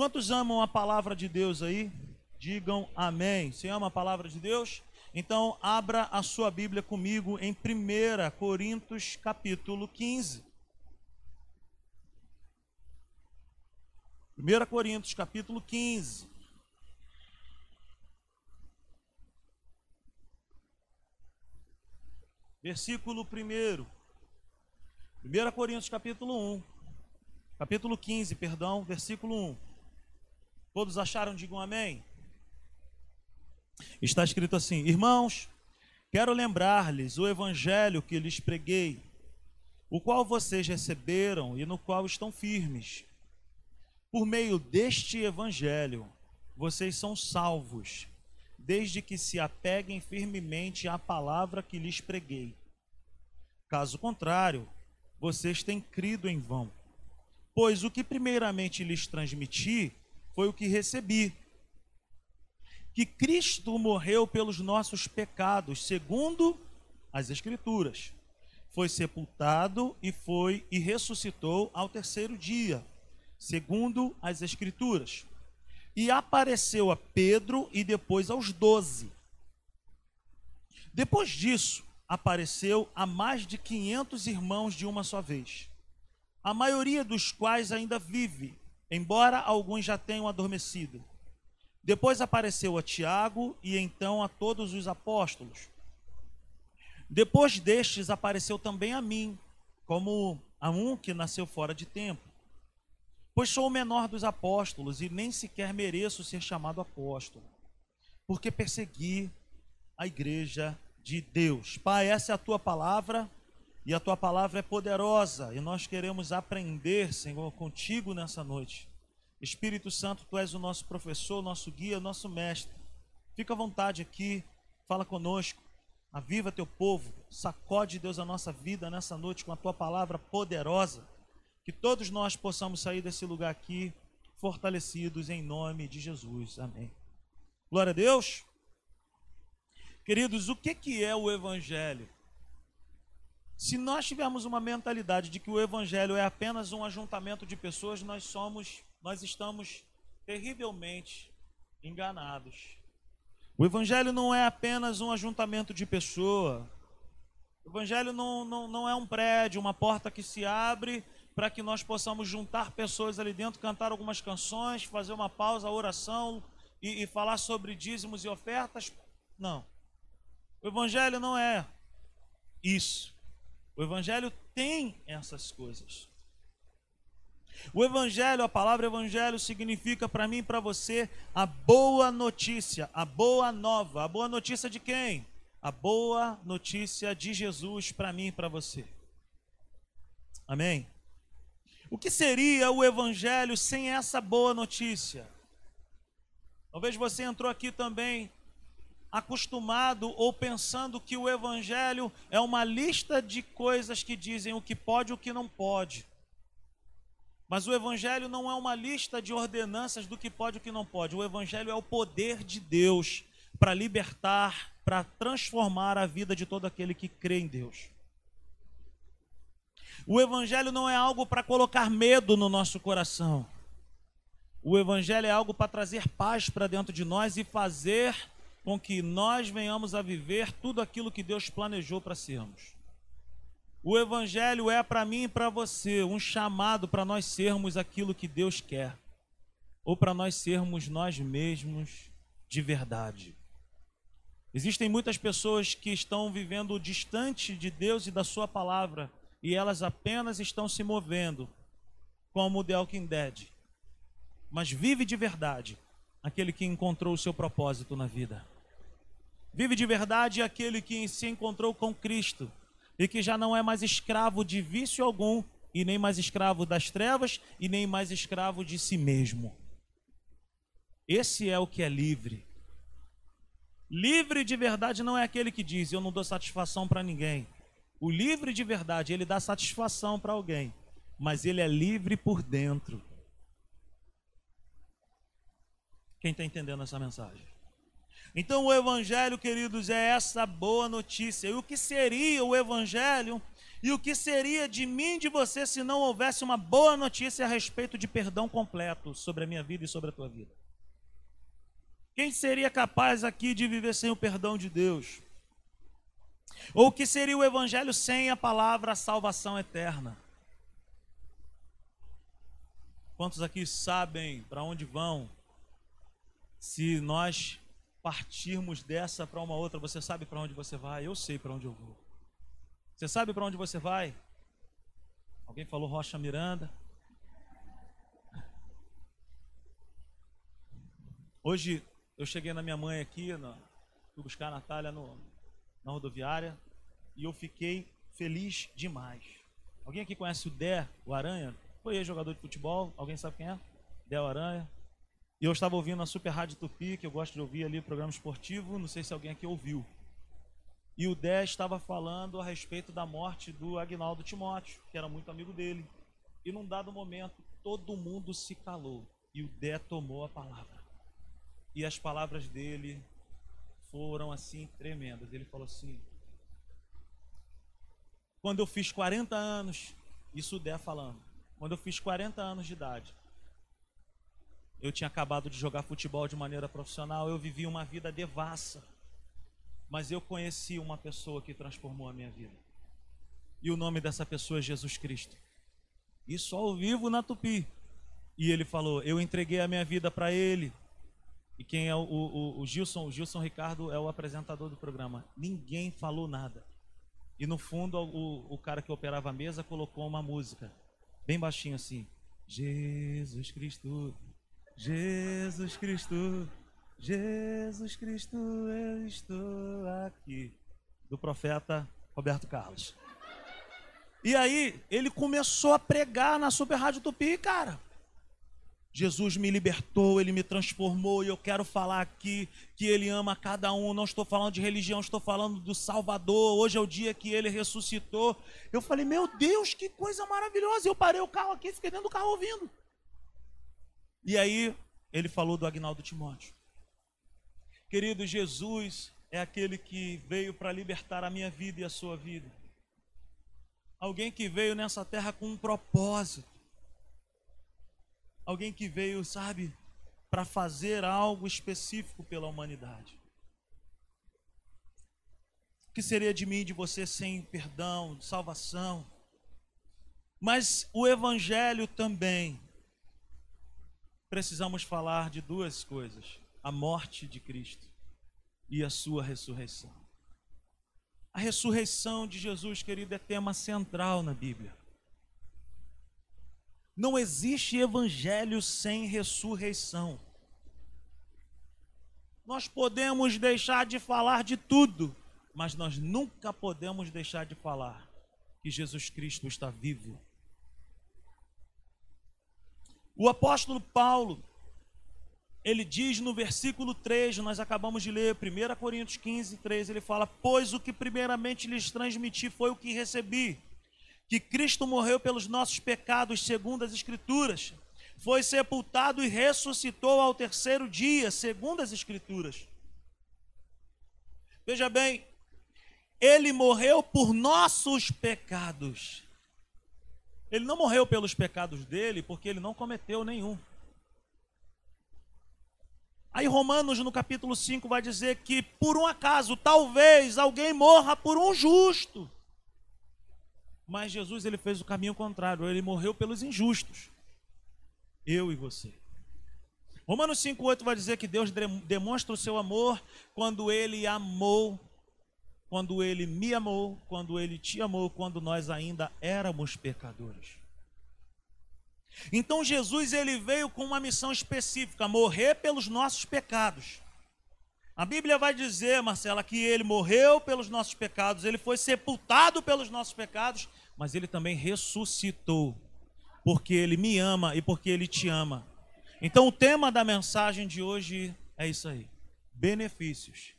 Quantos amam a palavra de Deus aí? Digam amém. Você ama a palavra de Deus? Então, abra a sua Bíblia comigo em 1 Coríntios, capítulo 15. 1 Coríntios, capítulo 15. Versículo 1. 1 Coríntios, capítulo 1. Capítulo 15, perdão, versículo 1. Todos acharam? Digam amém. Está escrito assim: Irmãos, quero lembrar-lhes o evangelho que lhes preguei, o qual vocês receberam e no qual estão firmes. Por meio deste evangelho, vocês são salvos, desde que se apeguem firmemente à palavra que lhes preguei. Caso contrário, vocês têm crido em vão. Pois o que primeiramente lhes transmiti foi o que recebi que Cristo morreu pelos nossos pecados, segundo as Escrituras. Foi sepultado e foi e ressuscitou ao terceiro dia, segundo as Escrituras. E apareceu a Pedro e depois aos doze. Depois disso, apareceu a mais de 500 irmãos de uma só vez, a maioria dos quais ainda vive, embora alguns já tenham adormecido. Depois apareceu a Tiago e então a todos os apóstolos. Depois destes apareceu também a mim, como a um que nasceu fora de tempo. Pois sou o menor dos apóstolos e nem sequer mereço ser chamado apóstolo, porque persegui a igreja de Deus. Pai, essa é a tua palavra e a tua palavra é poderosa e nós queremos aprender, Senhor, contigo nessa noite. Espírito Santo, tu és o nosso professor, nosso guia, nosso mestre. Fica à vontade aqui, fala conosco, aviva teu povo, sacode, Deus, a nossa vida nessa noite com a tua palavra poderosa. Que todos nós possamos sair desse lugar aqui fortalecidos em nome de Jesus. Amém. Glória a Deus. Queridos, o que, que é o Evangelho? Se nós tivermos uma mentalidade de que o Evangelho é apenas um ajuntamento de pessoas, nós somos nós estamos terrivelmente enganados. O Evangelho não é apenas um ajuntamento de pessoas. O Evangelho não, não, não é um prédio, uma porta que se abre para que nós possamos juntar pessoas ali dentro, cantar algumas canções, fazer uma pausa, oração e, e falar sobre dízimos e ofertas. Não. O Evangelho não é isso. O Evangelho tem essas coisas. O evangelho, a palavra evangelho significa para mim e para você a boa notícia, a boa nova. A boa notícia de quem? A boa notícia de Jesus para mim e para você. Amém? O que seria o evangelho sem essa boa notícia? Talvez você entrou aqui também acostumado ou pensando que o evangelho é uma lista de coisas que dizem o que pode e o que não pode. Mas o Evangelho não é uma lista de ordenanças do que pode e o que não pode. O Evangelho é o poder de Deus para libertar, para transformar a vida de todo aquele que crê em Deus. O Evangelho não é algo para colocar medo no nosso coração. O Evangelho é algo para trazer paz para dentro de nós e fazer com que nós venhamos a viver tudo aquilo que Deus planejou para sermos. O Evangelho é para mim e para você um chamado para nós sermos aquilo que Deus quer, ou para nós sermos nós mesmos de verdade. Existem muitas pessoas que estão vivendo distante de Deus e da Sua palavra, e elas apenas estão se movendo como The Walking Dead. Mas vive de verdade aquele que encontrou o seu propósito na vida. Vive de verdade aquele que se encontrou com Cristo e que já não é mais escravo de vício algum, e nem mais escravo das trevas, e nem mais escravo de si mesmo. Esse é o que é livre. Livre de verdade não é aquele que diz: Eu não dou satisfação para ninguém. O livre de verdade, ele dá satisfação para alguém, mas ele é livre por dentro. Quem está entendendo essa mensagem? Então o evangelho, queridos, é essa boa notícia. E o que seria o evangelho? E o que seria de mim e de você se não houvesse uma boa notícia a respeito de perdão completo sobre a minha vida e sobre a tua vida? Quem seria capaz aqui de viver sem o perdão de Deus? Ou o que seria o evangelho sem a palavra salvação eterna? Quantos aqui sabem para onde vão? Se nós partirmos dessa para uma outra, você sabe para onde você vai? Eu sei para onde eu vou. Você sabe para onde você vai? Alguém falou Rocha Miranda? Hoje eu cheguei na minha mãe aqui, na, fui buscar a Natália no, na rodoviária e eu fiquei feliz demais. Alguém aqui conhece o Dé, o Aranha? Foi jogador de futebol, alguém sabe quem é? O Aranha. E eu estava ouvindo a Super Rádio Tupi, que eu gosto de ouvir ali, programa esportivo, não sei se alguém aqui ouviu. E o Dé estava falando a respeito da morte do Agnaldo Timóteo, que era muito amigo dele. E num dado momento, todo mundo se calou. E o Dé tomou a palavra. E as palavras dele foram assim tremendas. Ele falou assim: Quando eu fiz 40 anos, isso o Dé falando, quando eu fiz 40 anos de idade, eu tinha acabado de jogar futebol de maneira profissional, eu vivi uma vida devassa mas eu conheci uma pessoa que transformou a minha vida. E o nome dessa pessoa é Jesus Cristo. Isso ao vivo na Tupi. E ele falou: Eu entreguei a minha vida para ele. E quem é o, o, o, Gilson? O Gilson Ricardo é o apresentador do programa. Ninguém falou nada. E no fundo, o, o cara que operava a mesa colocou uma música, bem baixinho assim: Jesus Cristo, Jesus Cristo, Jesus Cristo, eu estou aqui. Do profeta Roberto Carlos. E aí, ele começou a pregar na Super Rádio Tupi, cara. Jesus me libertou, ele me transformou, e eu quero falar aqui que ele ama cada um. Não estou falando de religião, estou falando do Salvador. Hoje é o dia que ele ressuscitou. Eu falei, meu Deus, que coisa maravilhosa. Eu parei o carro aqui, fiquei dentro do carro ouvindo. E aí, ele falou do Agnaldo Timóteo. Querido, Jesus é aquele que veio para libertar a minha vida e a sua vida. Alguém que veio nessa terra com um propósito. Alguém que veio, sabe, para fazer algo específico pela humanidade. O que seria de mim e de você sem perdão, salvação? Mas o Evangelho também. Precisamos falar de duas coisas a morte de Cristo e a sua ressurreição. A ressurreição de Jesus, querido, é tema central na Bíblia. Não existe evangelho sem ressurreição. Nós podemos deixar de falar de tudo, mas nós nunca podemos deixar de falar que Jesus Cristo está vivo. O apóstolo Paulo, ele diz no versículo 3, nós acabamos de ler, 1 Coríntios 15, 3, ele fala: Pois o que primeiramente lhes transmiti foi o que recebi, que Cristo morreu pelos nossos pecados, segundo as Escrituras, foi sepultado e ressuscitou ao terceiro dia, segundo as Escrituras. Veja bem, ele morreu por nossos pecados. Ele não morreu pelos pecados dele, porque ele não cometeu nenhum. Aí Romanos no capítulo 5 vai dizer que por um acaso, talvez alguém morra por um justo. Mas Jesus ele fez o caminho contrário, ele morreu pelos injustos. Eu e você. Romanos 5:8 vai dizer que Deus demonstra o seu amor quando ele amou, quando ele me amou, quando ele te amou, quando nós ainda éramos pecadores. Então Jesus ele veio com uma missão específica, morrer pelos nossos pecados. A Bíblia vai dizer, Marcela, que ele morreu pelos nossos pecados, ele foi sepultado pelos nossos pecados, mas ele também ressuscitou, porque ele me ama e porque ele te ama. Então o tema da mensagem de hoje é isso aí: benefícios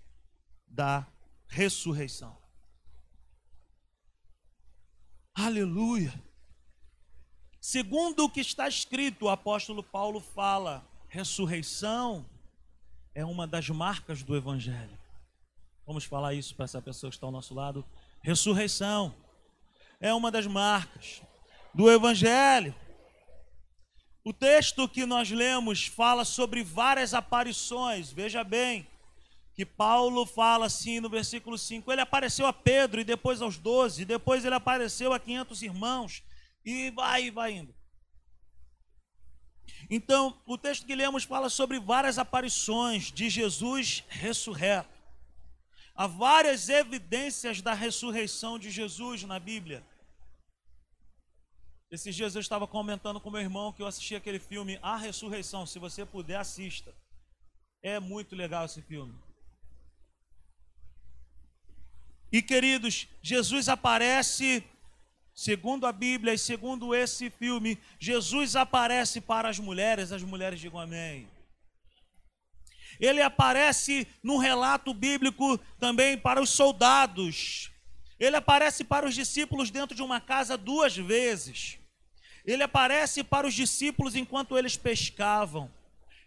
da ressurreição. Aleluia. Segundo o que está escrito, o apóstolo Paulo fala: ressurreição é uma das marcas do Evangelho. Vamos falar isso para essa pessoa que está ao nosso lado. Ressurreição é uma das marcas do Evangelho. O texto que nós lemos fala sobre várias aparições, veja bem, que Paulo fala assim no versículo 5: ele apareceu a Pedro e depois aos doze, depois ele apareceu a 500 irmãos, e vai, vai indo. Então, o texto que lemos fala sobre várias aparições de Jesus ressurreto. Há várias evidências da ressurreição de Jesus na Bíblia. Esses dias eu estava comentando com meu irmão que eu assisti aquele filme A Ressurreição. Se você puder, assista. É muito legal esse filme. E queridos, Jesus aparece, segundo a Bíblia e segundo esse filme, Jesus aparece para as mulheres, as mulheres digam amém. Ele aparece num relato bíblico também para os soldados. Ele aparece para os discípulos dentro de uma casa duas vezes. Ele aparece para os discípulos enquanto eles pescavam.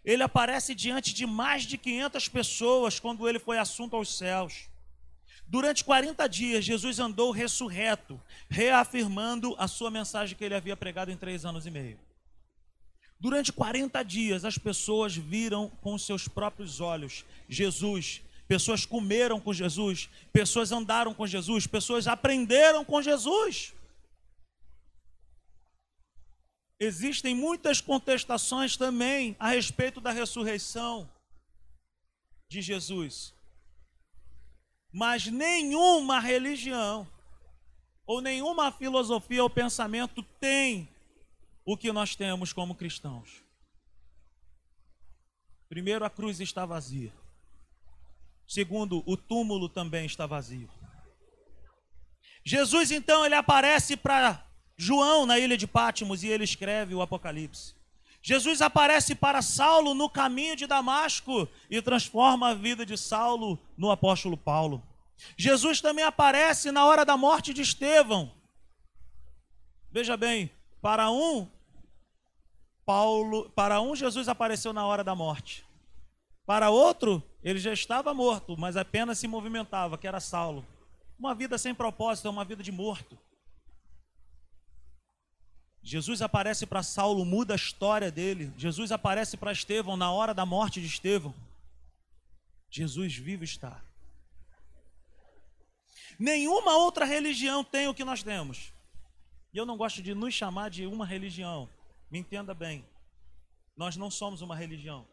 Ele aparece diante de mais de 500 pessoas quando ele foi assunto aos céus. Durante 40 dias, Jesus andou ressurreto, reafirmando a sua mensagem que ele havia pregado em três anos e meio. Durante 40 dias, as pessoas viram com seus próprios olhos Jesus. Pessoas comeram com Jesus, pessoas andaram com Jesus, pessoas aprenderam com Jesus. Existem muitas contestações também a respeito da ressurreição de Jesus. Mas nenhuma religião ou nenhuma filosofia ou pensamento tem o que nós temos como cristãos. Primeiro, a cruz está vazia. Segundo, o túmulo também está vazio. Jesus então ele aparece para João na ilha de Pátimos e ele escreve o Apocalipse. Jesus aparece para Saulo no caminho de Damasco e transforma a vida de Saulo no apóstolo Paulo. Jesus também aparece na hora da morte de Estevão. Veja bem, para um Paulo, para um Jesus apareceu na hora da morte. Para outro, ele já estava morto, mas apenas se movimentava, que era Saulo. Uma vida sem propósito, é uma vida de morto. Jesus aparece para Saulo, muda a história dele. Jesus aparece para Estevão na hora da morte de Estevão. Jesus vivo está. Nenhuma outra religião tem o que nós temos. E eu não gosto de nos chamar de uma religião. Me entenda bem. Nós não somos uma religião.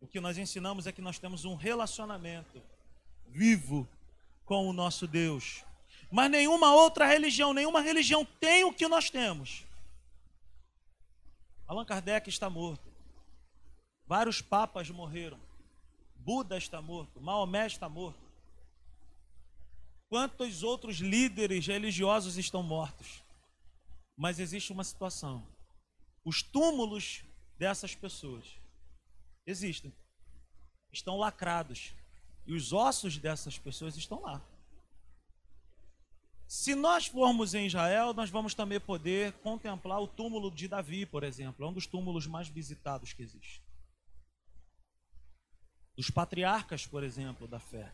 O que nós ensinamos é que nós temos um relacionamento vivo com o nosso Deus. Mas nenhuma outra religião, nenhuma religião tem o que nós temos. Allan Kardec está morto. Vários papas morreram. Buda está morto. Maomé está morto. Quantos outros líderes religiosos estão mortos? Mas existe uma situação. Os túmulos dessas pessoas existem. Estão lacrados. E os ossos dessas pessoas estão lá. Se nós formos em Israel, nós vamos também poder contemplar o túmulo de Davi, por exemplo. É um dos túmulos mais visitados que existe. Dos patriarcas, por exemplo, da fé.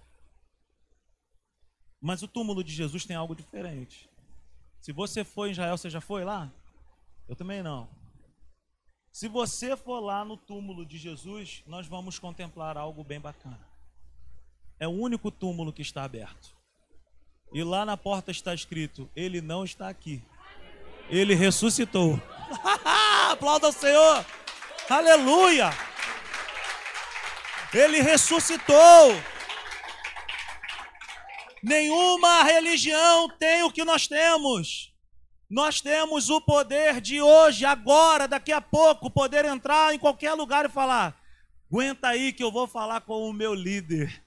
Mas o túmulo de Jesus tem algo diferente. Se você for em Israel, você já foi lá? Eu também não. Se você for lá no túmulo de Jesus, nós vamos contemplar algo bem bacana. É o único túmulo que está aberto. E lá na porta está escrito: Ele não está aqui. Ele ressuscitou. Aplauda o Senhor. Aleluia. Ele ressuscitou. Nenhuma religião tem o que nós temos. Nós temos o poder de hoje, agora, daqui a pouco, poder entrar em qualquer lugar e falar: aguenta aí que eu vou falar com o meu líder.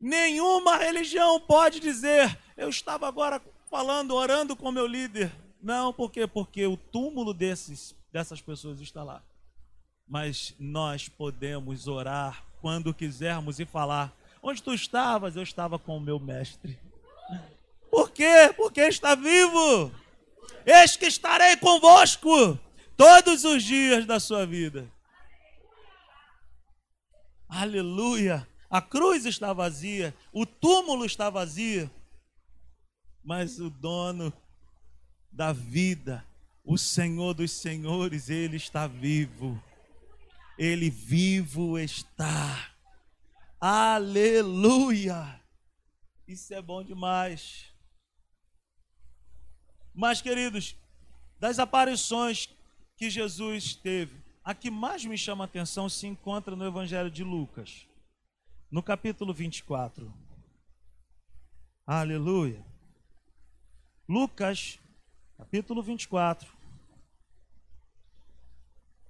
Nenhuma religião pode dizer, eu estava agora falando, orando com meu líder. Não, por quê? Porque o túmulo desses, dessas pessoas está lá. Mas nós podemos orar quando quisermos e falar: Onde tu estavas? Eu estava com o meu mestre. Por quê? Porque está vivo. Eis que estarei convosco todos os dias da sua vida. Aleluia! A cruz está vazia, o túmulo está vazio, mas o dono da vida, o Senhor dos Senhores, ele está vivo. Ele vivo está. Aleluia! Isso é bom demais. Mas, queridos, das aparições que Jesus teve, a que mais me chama a atenção se encontra no Evangelho de Lucas, no capítulo 24. Aleluia. Lucas, capítulo 24,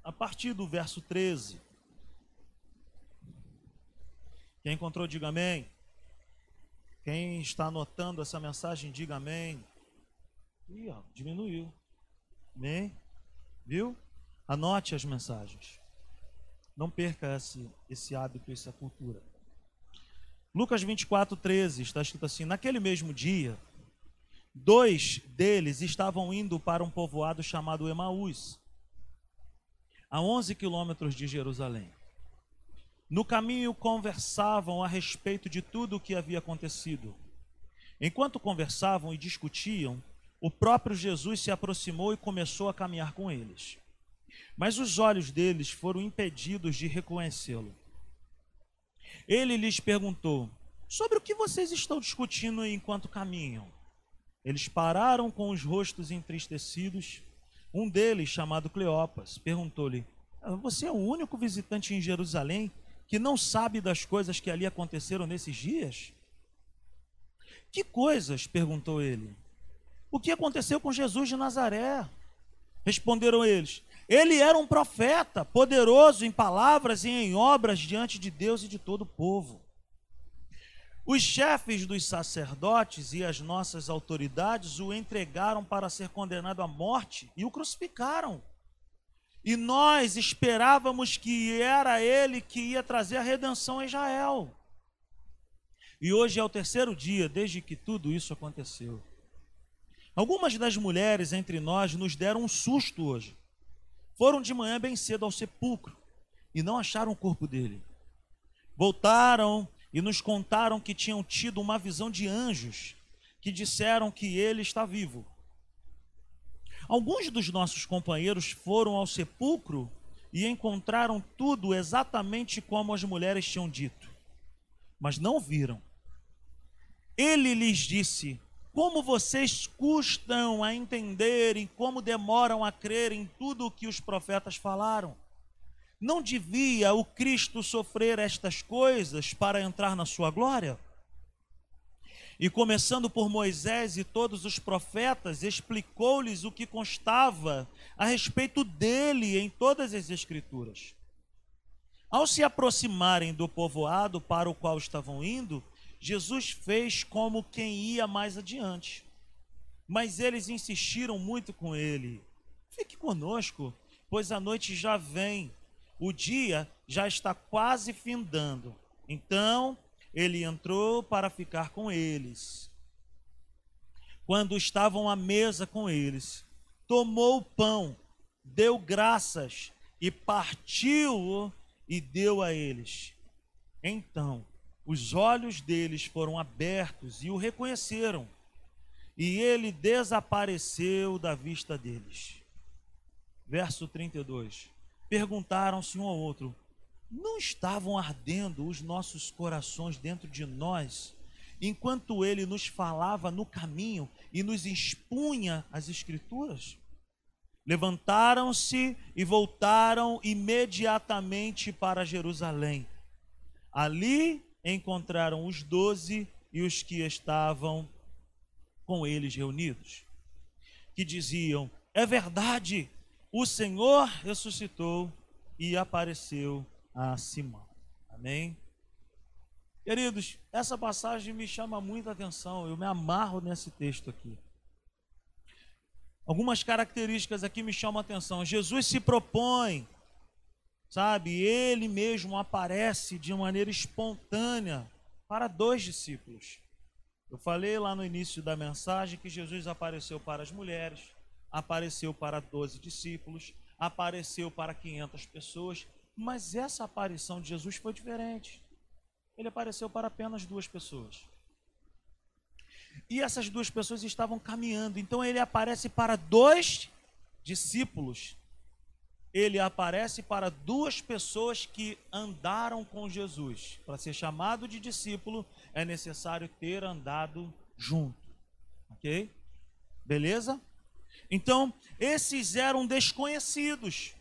a partir do verso 13. Quem encontrou, diga amém. Quem está anotando essa mensagem, diga amém. Ih, ó, diminuiu. Amém? Viu? Anote as mensagens. Não perca esse, esse hábito, essa cultura. Lucas 24, 13 está escrito assim: Naquele mesmo dia, dois deles estavam indo para um povoado chamado Emaús, a 11 quilômetros de Jerusalém. No caminho conversavam a respeito de tudo o que havia acontecido. Enquanto conversavam e discutiam, o próprio Jesus se aproximou e começou a caminhar com eles. Mas os olhos deles foram impedidos de reconhecê-lo. Ele lhes perguntou: Sobre o que vocês estão discutindo enquanto caminham? Eles pararam com os rostos entristecidos. Um deles, chamado Cleopas, perguntou-lhe: ah, Você é o único visitante em Jerusalém que não sabe das coisas que ali aconteceram nesses dias? Que coisas? perguntou ele. O que aconteceu com Jesus de Nazaré? Responderam eles: Ele era um profeta, poderoso em palavras e em obras diante de Deus e de todo o povo. Os chefes dos sacerdotes e as nossas autoridades o entregaram para ser condenado à morte e o crucificaram. E nós esperávamos que era ele que ia trazer a redenção a Israel. E hoje é o terceiro dia desde que tudo isso aconteceu. Algumas das mulheres entre nós nos deram um susto hoje. Foram de manhã bem cedo ao sepulcro e não acharam o corpo dele. Voltaram e nos contaram que tinham tido uma visão de anjos que disseram que ele está vivo. Alguns dos nossos companheiros foram ao sepulcro e encontraram tudo exatamente como as mulheres tinham dito, mas não viram. Ele lhes disse: como vocês custam a entender e como demoram a crer em tudo o que os profetas falaram? Não devia o Cristo sofrer estas coisas para entrar na sua glória? E começando por Moisés e todos os profetas, explicou-lhes o que constava a respeito dele em todas as Escrituras. Ao se aproximarem do povoado para o qual estavam indo, Jesus fez como quem ia mais adiante. Mas eles insistiram muito com ele: Fique conosco, pois a noite já vem, o dia já está quase findando. Então ele entrou para ficar com eles. Quando estavam à mesa com eles, tomou o pão, deu graças e partiu-o e deu a eles. Então os olhos deles foram abertos e o reconheceram, e ele desapareceu da vista deles. Verso 32. Perguntaram-se um ao outro: Não estavam ardendo os nossos corações dentro de nós, enquanto ele nos falava no caminho e nos expunha as Escrituras? Levantaram-se e voltaram imediatamente para Jerusalém. Ali encontraram os doze e os que estavam com eles reunidos, que diziam: É verdade, o Senhor ressuscitou e apareceu a Simão. Amém? Queridos, essa passagem me chama muita atenção, eu me amarro nesse texto aqui. Algumas características aqui me chamam a atenção. Jesus se propõe Sabe, ele mesmo aparece de maneira espontânea para dois discípulos. Eu falei lá no início da mensagem que Jesus apareceu para as mulheres, apareceu para 12 discípulos, apareceu para 500 pessoas Mas essa aparição de Jesus foi diferente. Ele apareceu para apenas duas pessoas. E essas duas pessoas estavam caminhando. Então ele aparece para dois discípulos. Ele aparece para duas pessoas que andaram com Jesus. Para ser chamado de discípulo, é necessário ter andado junto. Ok? Beleza? Então, esses eram desconhecidos.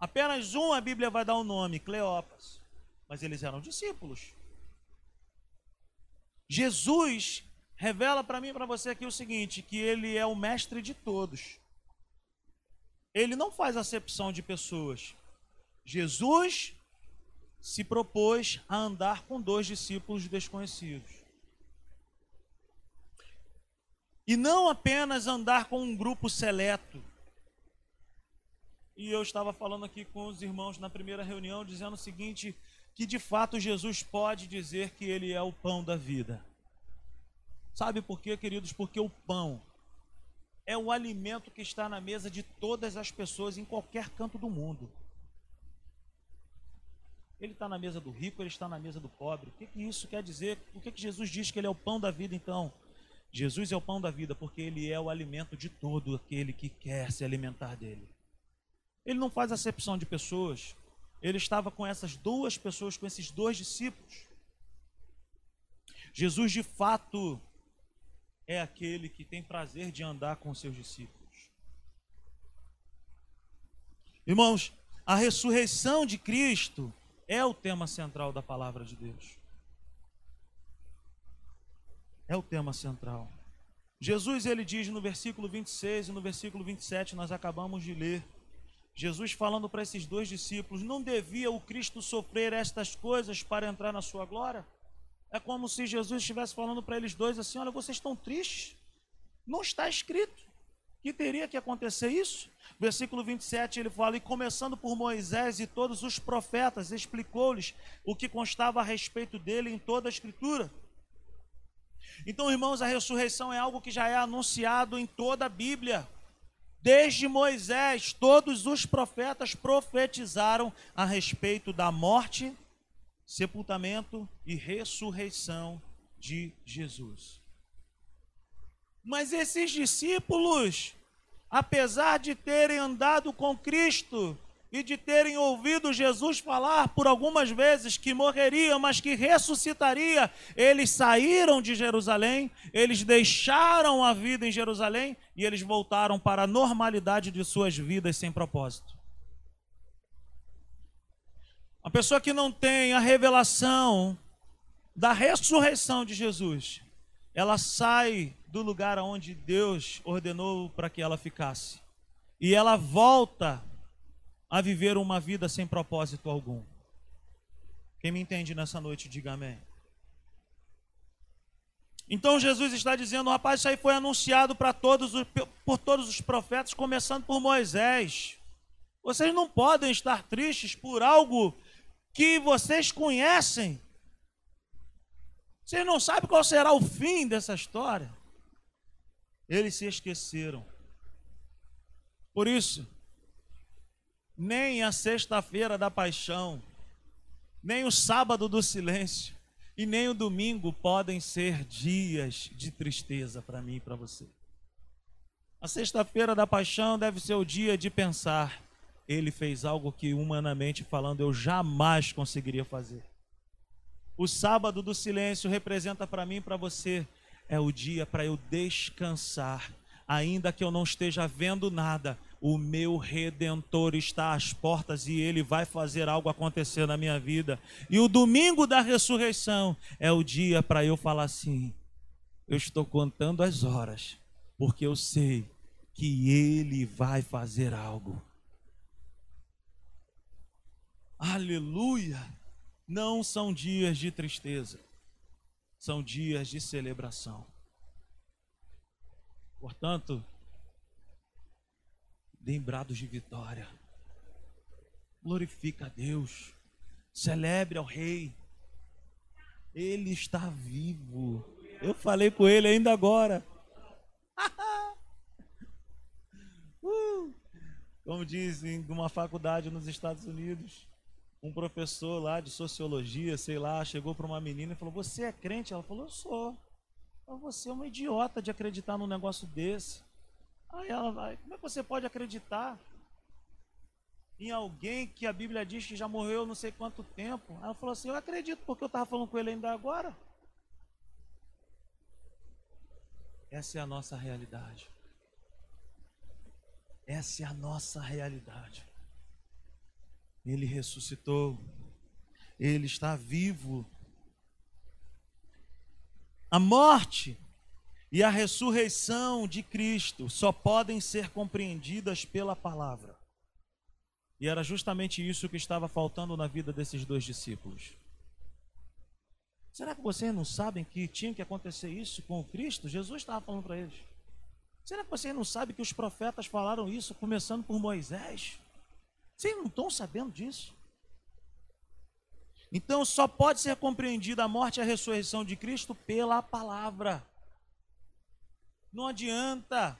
Apenas um a Bíblia vai dar o nome, Cleopas. Mas eles eram discípulos. Jesus revela para mim e para você aqui o seguinte: que ele é o mestre de todos. Ele não faz acepção de pessoas. Jesus se propôs a andar com dois discípulos desconhecidos. E não apenas andar com um grupo seleto. E eu estava falando aqui com os irmãos na primeira reunião, dizendo o seguinte: que de fato Jesus pode dizer que ele é o pão da vida. Sabe por quê, queridos? Porque o pão é o alimento que está na mesa de todas as pessoas em qualquer canto do mundo. Ele está na mesa do rico, ele está na mesa do pobre. O que, que isso quer dizer? Por que, que Jesus diz que ele é o pão da vida, então? Jesus é o pão da vida porque ele é o alimento de todo aquele que quer se alimentar dele. Ele não faz acepção de pessoas. Ele estava com essas duas pessoas, com esses dois discípulos. Jesus, de fato, é aquele que tem prazer de andar com seus discípulos. Irmãos, a ressurreição de Cristo é o tema central da palavra de Deus. É o tema central. Jesus ele diz no versículo 26 e no versículo 27, nós acabamos de ler. Jesus falando para esses dois discípulos: Não devia o Cristo sofrer estas coisas para entrar na sua glória? É como se Jesus estivesse falando para eles dois assim: olha, vocês estão tristes. Não está escrito que teria que acontecer isso. Versículo 27 ele fala: E começando por Moisés e todos os profetas, explicou-lhes o que constava a respeito dele em toda a Escritura. Então, irmãos, a ressurreição é algo que já é anunciado em toda a Bíblia. Desde Moisés, todos os profetas profetizaram a respeito da morte, sepultamento e ressurreição de Jesus. Mas esses discípulos, apesar de terem andado com Cristo e de terem ouvido Jesus falar por algumas vezes que morreria, mas que ressuscitaria, eles saíram de Jerusalém, eles deixaram a vida em Jerusalém e eles voltaram para a normalidade de suas vidas sem propósito. A pessoa que não tem a revelação da ressurreição de Jesus, ela sai do lugar onde Deus ordenou para que ela ficasse. E ela volta a viver uma vida sem propósito algum. Quem me entende nessa noite, diga amém. Então Jesus está dizendo, rapaz, isso aí foi anunciado para todos por todos os profetas, começando por Moisés. Vocês não podem estar tristes por algo que vocês conhecem. Vocês não sabem qual será o fim dessa história. Eles se esqueceram. Por isso, nem a sexta-feira da paixão, nem o sábado do silêncio e nem o domingo podem ser dias de tristeza para mim e para você. A sexta-feira da paixão deve ser o dia de pensar: ele fez algo que, humanamente falando, eu jamais conseguiria fazer. O sábado do silêncio representa para mim e para você é o dia para eu descansar, ainda que eu não esteja vendo nada. O meu redentor está às portas e ele vai fazer algo acontecer na minha vida. E o domingo da ressurreição é o dia para eu falar assim: eu estou contando as horas, porque eu sei que ele vai fazer algo. Aleluia! Não são dias de tristeza, são dias de celebração. Portanto, lembrados de vitória. Glorifica a Deus. Celebre ao Rei. Ele está vivo. Eu falei com ele ainda agora. uh, como dizem, de uma faculdade nos Estados Unidos. Um professor lá de sociologia, sei lá, chegou para uma menina e falou: Você é crente? Ela falou: Eu sou. Então você é uma idiota de acreditar num negócio desse. Aí ela vai: Como é que você pode acreditar em alguém que a Bíblia diz que já morreu não sei quanto tempo? Ela falou assim: Eu acredito porque eu estava falando com ele ainda agora. Essa é a nossa realidade. Essa é a nossa realidade. Ele ressuscitou. Ele está vivo. A morte e a ressurreição de Cristo só podem ser compreendidas pela palavra. E era justamente isso que estava faltando na vida desses dois discípulos. Será que vocês não sabem que tinha que acontecer isso com o Cristo? Jesus estava falando para eles. Será que vocês não sabem que os profetas falaram isso, começando por Moisés? Vocês não estão sabendo disso? Então só pode ser compreendida a morte e a ressurreição de Cristo pela palavra. Não adianta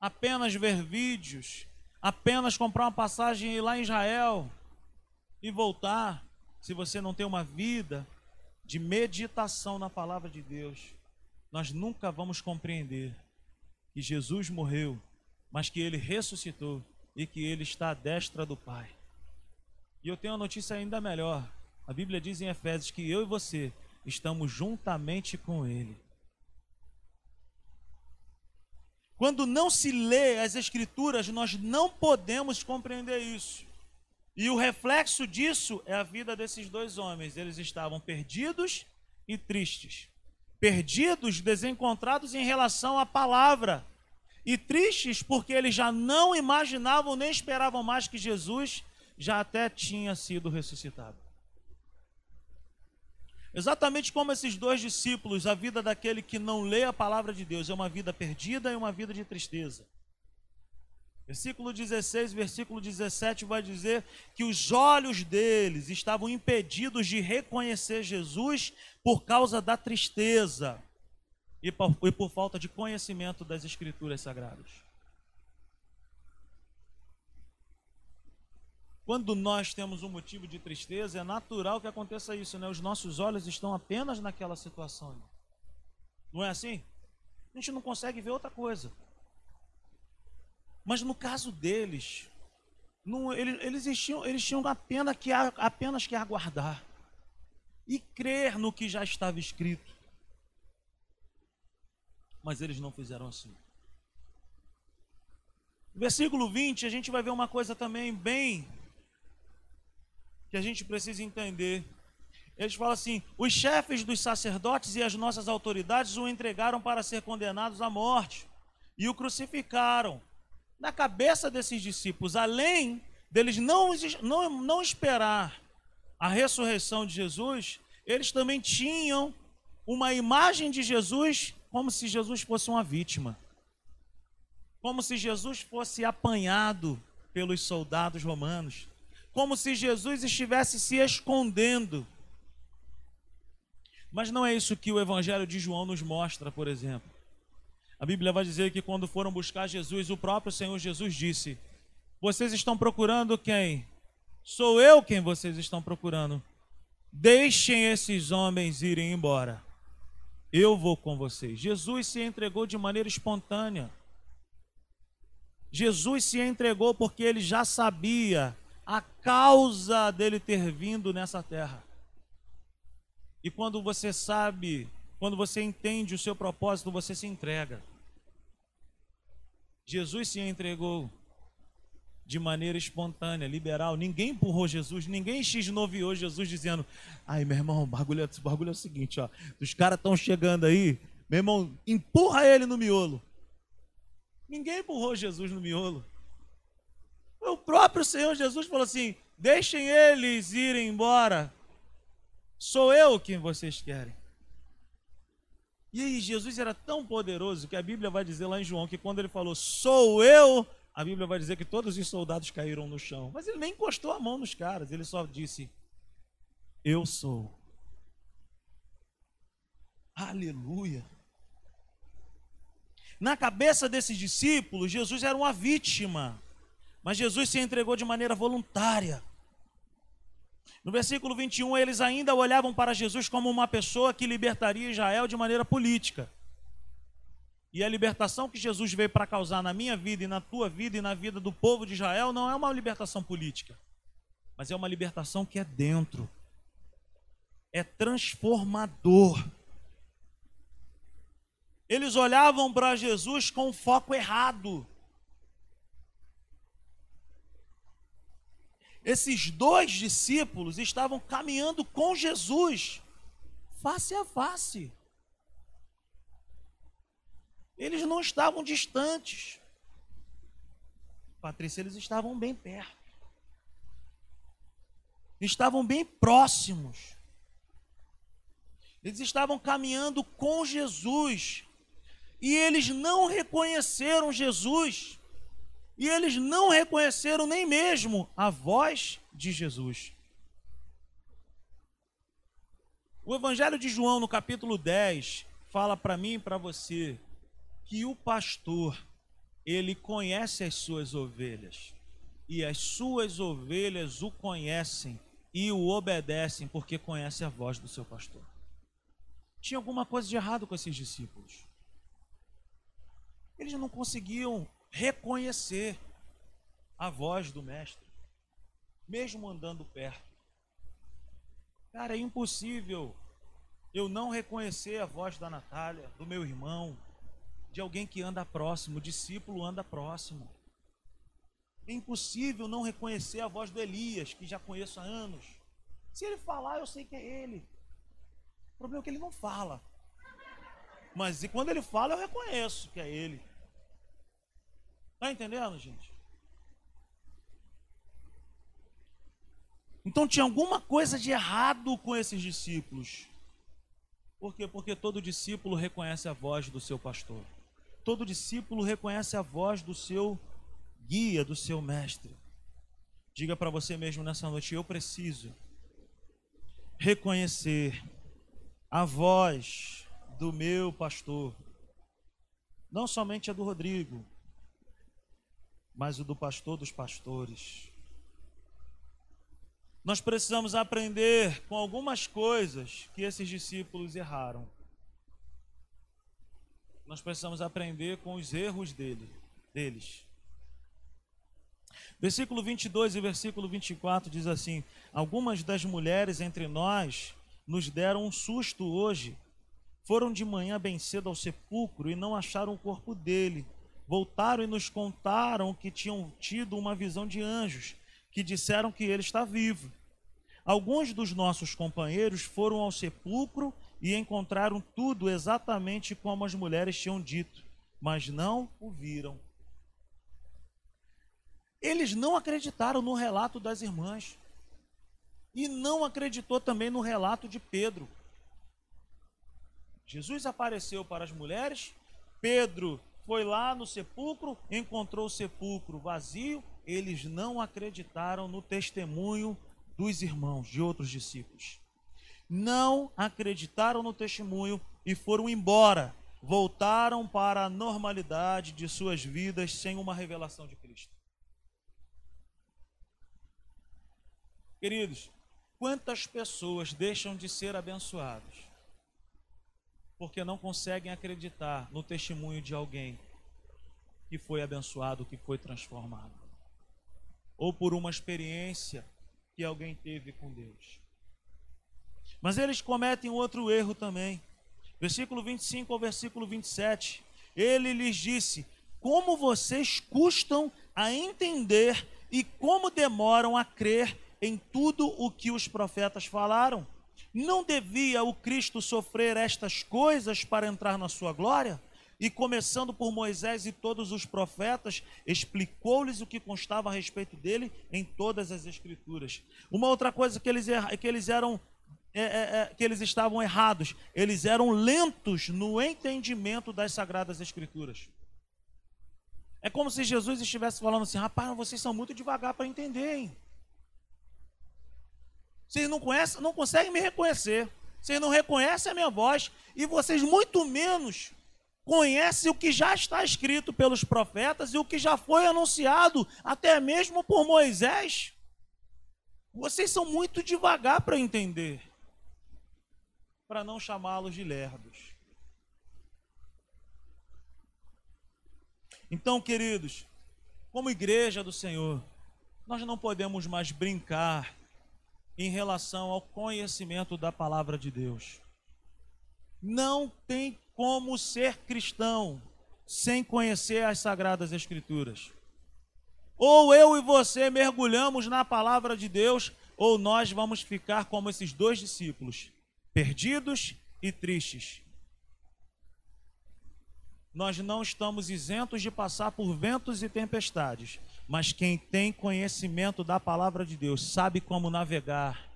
apenas ver vídeos, apenas comprar uma passagem lá em Israel e voltar, se você não tem uma vida de meditação na palavra de Deus. Nós nunca vamos compreender que Jesus morreu, mas que ele ressuscitou e que ele está à destra do Pai. E eu tenho uma notícia ainda melhor. A Bíblia diz em Efésios que eu e você estamos juntamente com ele. Quando não se lê as Escrituras, nós não podemos compreender isso. E o reflexo disso é a vida desses dois homens. Eles estavam perdidos e tristes. Perdidos, desencontrados em relação à palavra e tristes porque eles já não imaginavam nem esperavam mais que Jesus já até tinha sido ressuscitado. Exatamente como esses dois discípulos, a vida daquele que não lê a palavra de Deus é uma vida perdida e uma vida de tristeza. Versículo 16, versículo 17 vai dizer que os olhos deles estavam impedidos de reconhecer Jesus por causa da tristeza e por, e por falta de conhecimento das Escrituras Sagradas. Quando nós temos um motivo de tristeza, é natural que aconteça isso, né? Os nossos olhos estão apenas naquela situação. Não é assim? A gente não consegue ver outra coisa. Mas no caso deles, não, eles, eles, tinham, eles tinham apenas que, apenas que aguardar e crer no que já estava escrito mas eles não fizeram assim. Versículo 20, a gente vai ver uma coisa também bem que a gente precisa entender. Eles falam assim: os chefes dos sacerdotes e as nossas autoridades o entregaram para ser condenados à morte e o crucificaram. Na cabeça desses discípulos, além deles não, não, não esperar a ressurreição de Jesus, eles também tinham uma imagem de Jesus como se Jesus fosse uma vítima. Como se Jesus fosse apanhado pelos soldados romanos. Como se Jesus estivesse se escondendo. Mas não é isso que o Evangelho de João nos mostra, por exemplo. A Bíblia vai dizer que quando foram buscar Jesus, o próprio Senhor Jesus disse: Vocês estão procurando quem? Sou eu quem vocês estão procurando. Deixem esses homens irem embora. Eu vou com vocês. Jesus se entregou de maneira espontânea. Jesus se entregou porque ele já sabia a causa dele ter vindo nessa terra. E quando você sabe, quando você entende o seu propósito, você se entrega. Jesus se entregou de maneira espontânea, liberal. Ninguém empurrou Jesus, ninguém x-noviou Jesus dizendo: Ai, meu irmão, o bagulho, é, bagulho é o seguinte, ó. Os caras estão chegando aí, meu irmão, empurra ele no miolo. Ninguém empurrou Jesus no miolo. O próprio Senhor Jesus falou assim: Deixem eles irem embora. Sou eu quem vocês querem. E Jesus era tão poderoso que a Bíblia vai dizer lá em João que quando ele falou, sou eu a Bíblia vai dizer que todos os soldados caíram no chão. Mas ele nem encostou a mão nos caras, ele só disse: Eu sou. Aleluia. Na cabeça desses discípulos, Jesus era uma vítima, mas Jesus se entregou de maneira voluntária. No versículo 21, eles ainda olhavam para Jesus como uma pessoa que libertaria Israel de maneira política. E a libertação que Jesus veio para causar na minha vida e na tua vida e na vida do povo de Israel não é uma libertação política, mas é uma libertação que é dentro, é transformador. Eles olhavam para Jesus com foco errado. Esses dois discípulos estavam caminhando com Jesus, face a face. Eles não estavam distantes. Patrícia, eles estavam bem perto. Estavam bem próximos. Eles estavam caminhando com Jesus. E eles não reconheceram Jesus. E eles não reconheceram nem mesmo a voz de Jesus. O Evangelho de João, no capítulo 10, fala para mim e para você que o pastor, ele conhece as suas ovelhas. E as suas ovelhas o conhecem e o obedecem porque conhece a voz do seu pastor. Tinha alguma coisa de errado com esses discípulos. Eles não conseguiam reconhecer a voz do mestre, mesmo andando perto. Cara, é impossível eu não reconhecer a voz da Natália, do meu irmão, de alguém que anda próximo, o discípulo anda próximo. É impossível não reconhecer a voz do Elias, que já conheço há anos. Se ele falar, eu sei que é ele. O problema é que ele não fala. Mas e quando ele fala, eu reconheço que é ele. Está entendendo, gente? Então tinha alguma coisa de errado com esses discípulos. Por quê? Porque todo discípulo reconhece a voz do seu pastor. Todo discípulo reconhece a voz do seu guia, do seu mestre. Diga para você mesmo nessa noite: eu preciso reconhecer a voz do meu pastor, não somente a do Rodrigo, mas o do pastor dos pastores. Nós precisamos aprender com algumas coisas que esses discípulos erraram. Nós precisamos aprender com os erros dele, deles. Versículo 22 e versículo 24 diz assim: Algumas das mulheres entre nós nos deram um susto hoje. Foram de manhã bem cedo ao sepulcro e não acharam o corpo dele voltaram e nos contaram que tinham tido uma visão de anjos, que disseram que ele está vivo. Alguns dos nossos companheiros foram ao sepulcro e encontraram tudo exatamente como as mulheres tinham dito, mas não o viram. Eles não acreditaram no relato das irmãs e não acreditou também no relato de Pedro. Jesus apareceu para as mulheres, Pedro foi lá no sepulcro, encontrou o sepulcro vazio, eles não acreditaram no testemunho dos irmãos, de outros discípulos. Não acreditaram no testemunho e foram embora. Voltaram para a normalidade de suas vidas sem uma revelação de Cristo. Queridos, quantas pessoas deixam de ser abençoadas porque não conseguem acreditar no testemunho de alguém que foi abençoado, que foi transformado, ou por uma experiência que alguém teve com Deus. Mas eles cometem outro erro também. Versículo 25 ao versículo 27. Ele lhes disse: Como vocês custam a entender e como demoram a crer em tudo o que os profetas falaram? Não devia o Cristo sofrer estas coisas para entrar na sua glória? E começando por Moisés e todos os profetas, explicou-lhes o que constava a respeito dele em todas as Escrituras. Uma outra coisa que eles, que eles eram é, é, é, que eles estavam errados, eles eram lentos no entendimento das Sagradas Escrituras. É como se Jesus estivesse falando assim: rapaz, vocês são muito devagar para entender, hein? Vocês não conhecem, não conseguem me reconhecer. Vocês não reconhecem a minha voz e vocês muito menos conhecem o que já está escrito pelos profetas e o que já foi anunciado até mesmo por Moisés. Vocês são muito devagar para entender, para não chamá-los de lerdos. Então, queridos, como igreja do Senhor, nós não podemos mais brincar em relação ao conhecimento da palavra de Deus. Não tem como ser cristão sem conhecer as sagradas escrituras. Ou eu e você mergulhamos na palavra de Deus, ou nós vamos ficar como esses dois discípulos, perdidos e tristes, nós não estamos isentos de passar por ventos e tempestades, mas quem tem conhecimento da palavra de Deus sabe como navegar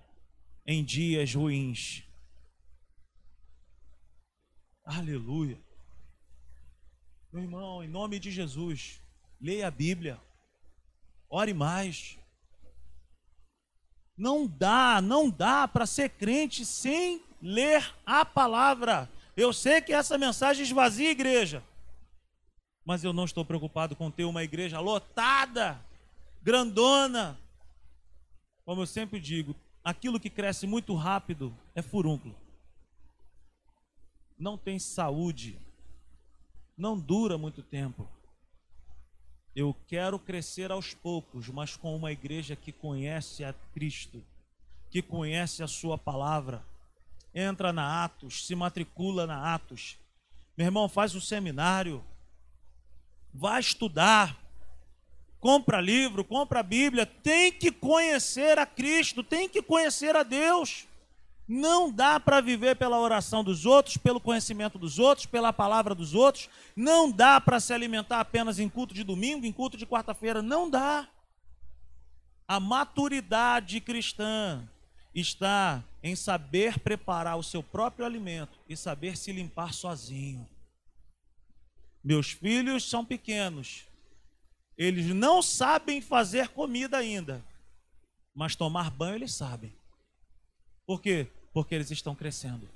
em dias ruins. Aleluia. Meu irmão, em nome de Jesus, leia a Bíblia, ore mais. Não dá, não dá para ser crente sem ler a palavra. Eu sei que essa mensagem esvazia a igreja, mas eu não estou preocupado com ter uma igreja lotada, grandona. Como eu sempre digo, aquilo que cresce muito rápido é furúnculo. Não tem saúde, não dura muito tempo. Eu quero crescer aos poucos, mas com uma igreja que conhece a Cristo, que conhece a Sua palavra entra na Atos, se matricula na Atos. Meu irmão, faz um seminário, vai estudar, compra livro, compra Bíblia, tem que conhecer a Cristo, tem que conhecer a Deus. Não dá para viver pela oração dos outros, pelo conhecimento dos outros, pela palavra dos outros. Não dá para se alimentar apenas em culto de domingo, em culto de quarta-feira. Não dá. A maturidade cristã está em saber preparar o seu próprio alimento e saber se limpar sozinho. Meus filhos são pequenos, eles não sabem fazer comida ainda, mas tomar banho eles sabem. Por quê? Porque eles estão crescendo.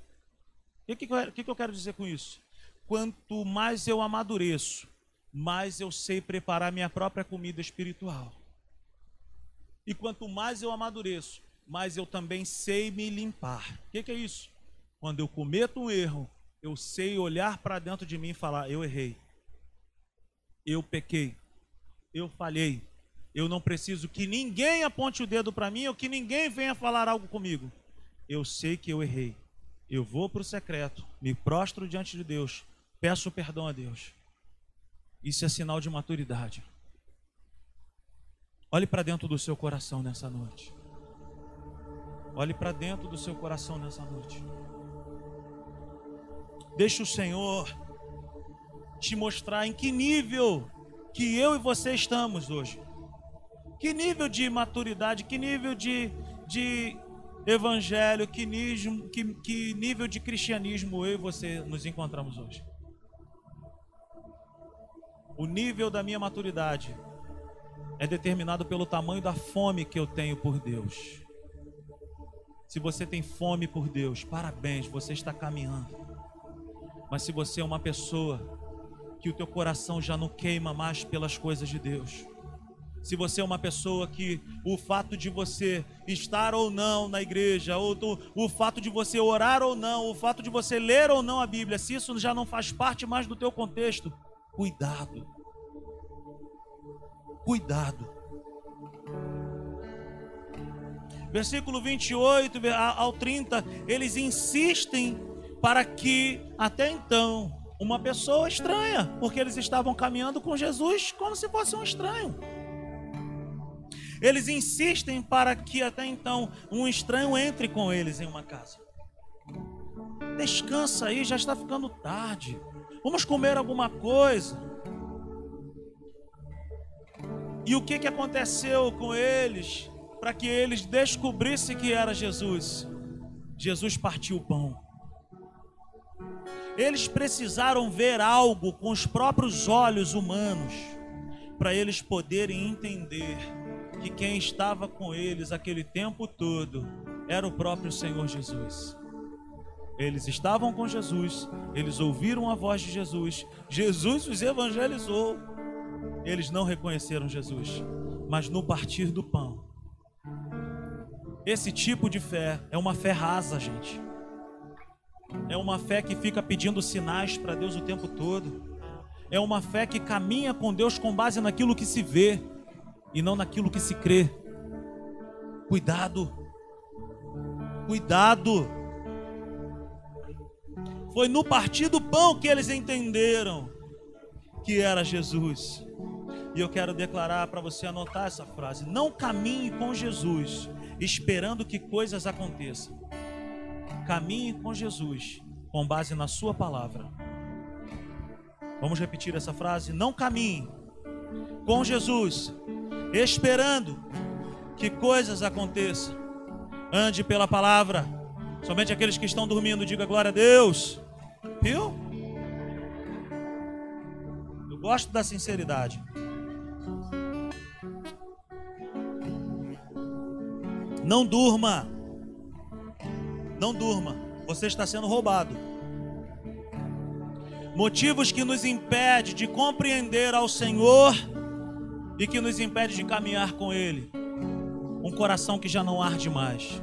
O que, que, que eu quero dizer com isso? Quanto mais eu amadureço, mais eu sei preparar minha própria comida espiritual. E quanto mais eu amadureço, mas eu também sei me limpar. O que, que, é isso? Quando eu cometo um erro, eu sei olhar para dentro de mim e falar: eu errei, eu pequei, eu falhei. Eu não preciso que ninguém aponte o dedo para mim ou que ninguém venha falar algo comigo. Eu sei que eu errei. Eu vou para o secreto, me prostro diante de Deus, peço perdão a Deus. Isso é sinal de maturidade. Olhe para dentro do seu coração nessa noite. Olhe para dentro do seu coração nessa noite. Deixe o Senhor te mostrar em que nível que eu e você estamos hoje. Que nível de maturidade, que nível de, de evangelho, que nível, que, que nível de cristianismo eu e você nos encontramos hoje. O nível da minha maturidade é determinado pelo tamanho da fome que eu tenho por Deus. Se você tem fome por Deus, parabéns, você está caminhando. Mas se você é uma pessoa que o teu coração já não queima mais pelas coisas de Deus, se você é uma pessoa que o fato de você estar ou não na igreja, ou o fato de você orar ou não, o fato de você ler ou não a Bíblia, se isso já não faz parte mais do teu contexto, cuidado. Cuidado. versículo 28 ao 30, eles insistem para que até então uma pessoa estranha, porque eles estavam caminhando com Jesus como se fosse um estranho. Eles insistem para que até então um estranho entre com eles em uma casa. Descansa aí, já está ficando tarde. Vamos comer alguma coisa. E o que, que aconteceu com eles? para que eles descobrissem que era Jesus. Jesus partiu o pão. Eles precisaram ver algo com os próprios olhos humanos para eles poderem entender que quem estava com eles aquele tempo todo era o próprio Senhor Jesus. Eles estavam com Jesus, eles ouviram a voz de Jesus, Jesus os evangelizou. Eles não reconheceram Jesus, mas no partir do pão, Esse tipo de fé é uma fé rasa, gente. É uma fé que fica pedindo sinais para Deus o tempo todo. É uma fé que caminha com Deus com base naquilo que se vê e não naquilo que se crê. Cuidado. Cuidado. Foi no partir do pão que eles entenderam que era Jesus. E eu quero declarar para você anotar essa frase: não caminhe com Jesus esperando que coisas aconteçam. Caminhe com Jesus com base na Sua palavra. Vamos repetir essa frase? Não caminhe com Jesus esperando que coisas aconteçam. Ande pela palavra. Somente aqueles que estão dormindo, diga glória a Deus. Viu? Eu gosto da sinceridade. Não durma. Não durma. Você está sendo roubado. Motivos que nos impedem de compreender ao Senhor e que nos impede de caminhar com Ele. Um coração que já não arde mais.